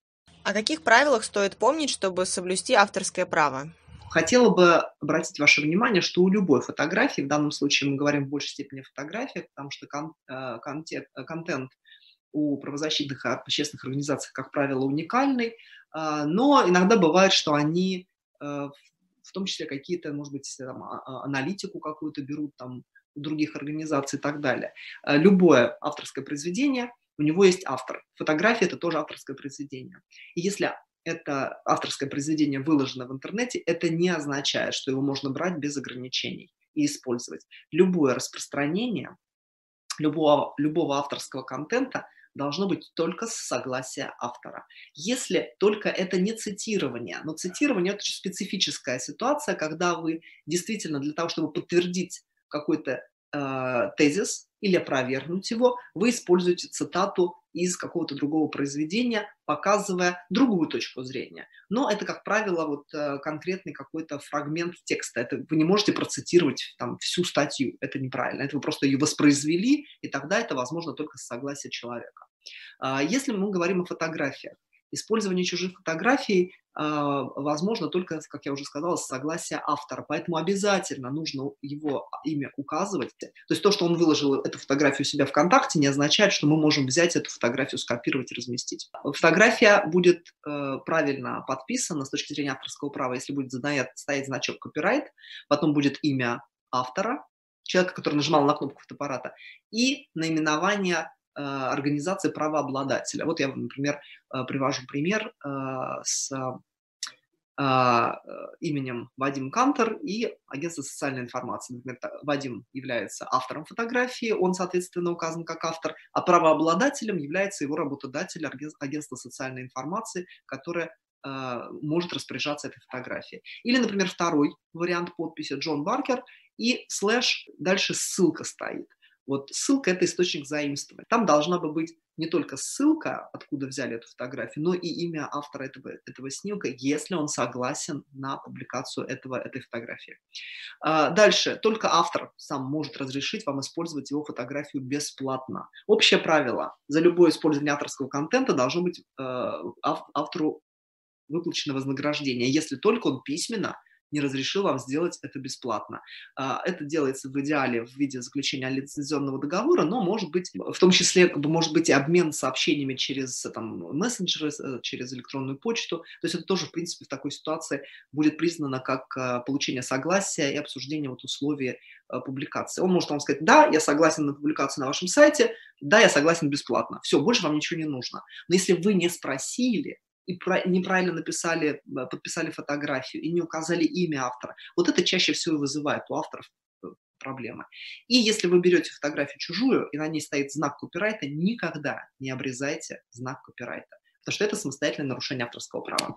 О каких правилах стоит помнить, чтобы соблюсти авторское право? Хотела бы обратить ваше внимание, что у любой фотографии, в данном случае мы говорим в большей степени о фотографиях, потому что кон, э, контент, э, контент у правозащитных общественных организаций, как правило, уникальный, э, но иногда бывает, что они в том числе какие-то, может быть, там, а, а, аналитику какую-то берут там у других организаций и так далее. Любое авторское произведение – у него есть автор. Фотография – это тоже авторское произведение. И если это авторское произведение выложено в интернете, это не означает, что его можно брать без ограничений и использовать. Любое распространение любого, любого авторского контента должно быть только с согласия автора. Если только это не цитирование, но цитирование – это очень специфическая ситуация, когда вы действительно для того, чтобы подтвердить какой-то э, тезис или опровергнуть его, вы используете цитату из какого-то другого произведения, показывая другую точку зрения. Но это, как правило, вот э, конкретный какой-то фрагмент текста. Это вы не можете процитировать там всю статью. Это неправильно. Это вы просто ее воспроизвели, и тогда это возможно только с согласия человека. А если мы говорим о фотографиях, Использование чужих фотографий а, возможно только, как я уже сказала, с согласия автора. Поэтому обязательно нужно его имя указывать. То есть то, что он выложил эту фотографию у себя ВКонтакте, не означает, что мы можем взять эту фотографию, скопировать и разместить. Фотография будет э, правильно подписана с точки зрения авторского права, если будет стоять значок копирайт, потом будет имя автора, человека, который нажимал на кнопку фотоаппарата, и наименование организации правообладателя. Вот я, например, э, привожу пример э, с именем Вадим Кантер и агентство социальной информации. Например, Вадим является автором фотографии, он, соответственно, указан как автор, а правообладателем является его работодатель, агентство социальной информации, которое может распоряжаться этой фотографией. Или, например, второй вариант подписи Джон Баркер и слэш, дальше ссылка стоит – вот ссылка – это источник заимствования. Там должна бы быть не только ссылка, откуда взяли эту фотографию, но и имя автора этого, этого снимка, если он согласен на публикацию этого, этой фотографии. А, дальше. Только автор сам может разрешить вам использовать его фотографию бесплатно. Общее правило. За любое использование авторского контента должно быть э, автору выплачено вознаграждение, если только он письменно не разрешил вам сделать это бесплатно. А, это делается в идеале в виде заключения лицензионного договора, но может быть, в том числе, может быть и обмен сообщениями через там, мессенджеры, э, через электронную почту. То есть это тоже, в принципе, в такой ситуации будет признано как а, получение согласия и обсуждение вот условий а, публикации. Он может вам сказать, да, я согласен на публикацию на вашем сайте, да, я согласен бесплатно. Все, больше вам ничего не нужно. Но если вы не спросили, и неправильно написали, э, подписали фотографию и не указали имя автора. Вот это чаще всего вызывает у авторов э, проблемы. И если вы берете фотографию чужую, и на ней стоит знак копирайта, никогда не обрезайте знак копирайта, потому что это самостоятельное нарушение авторского права.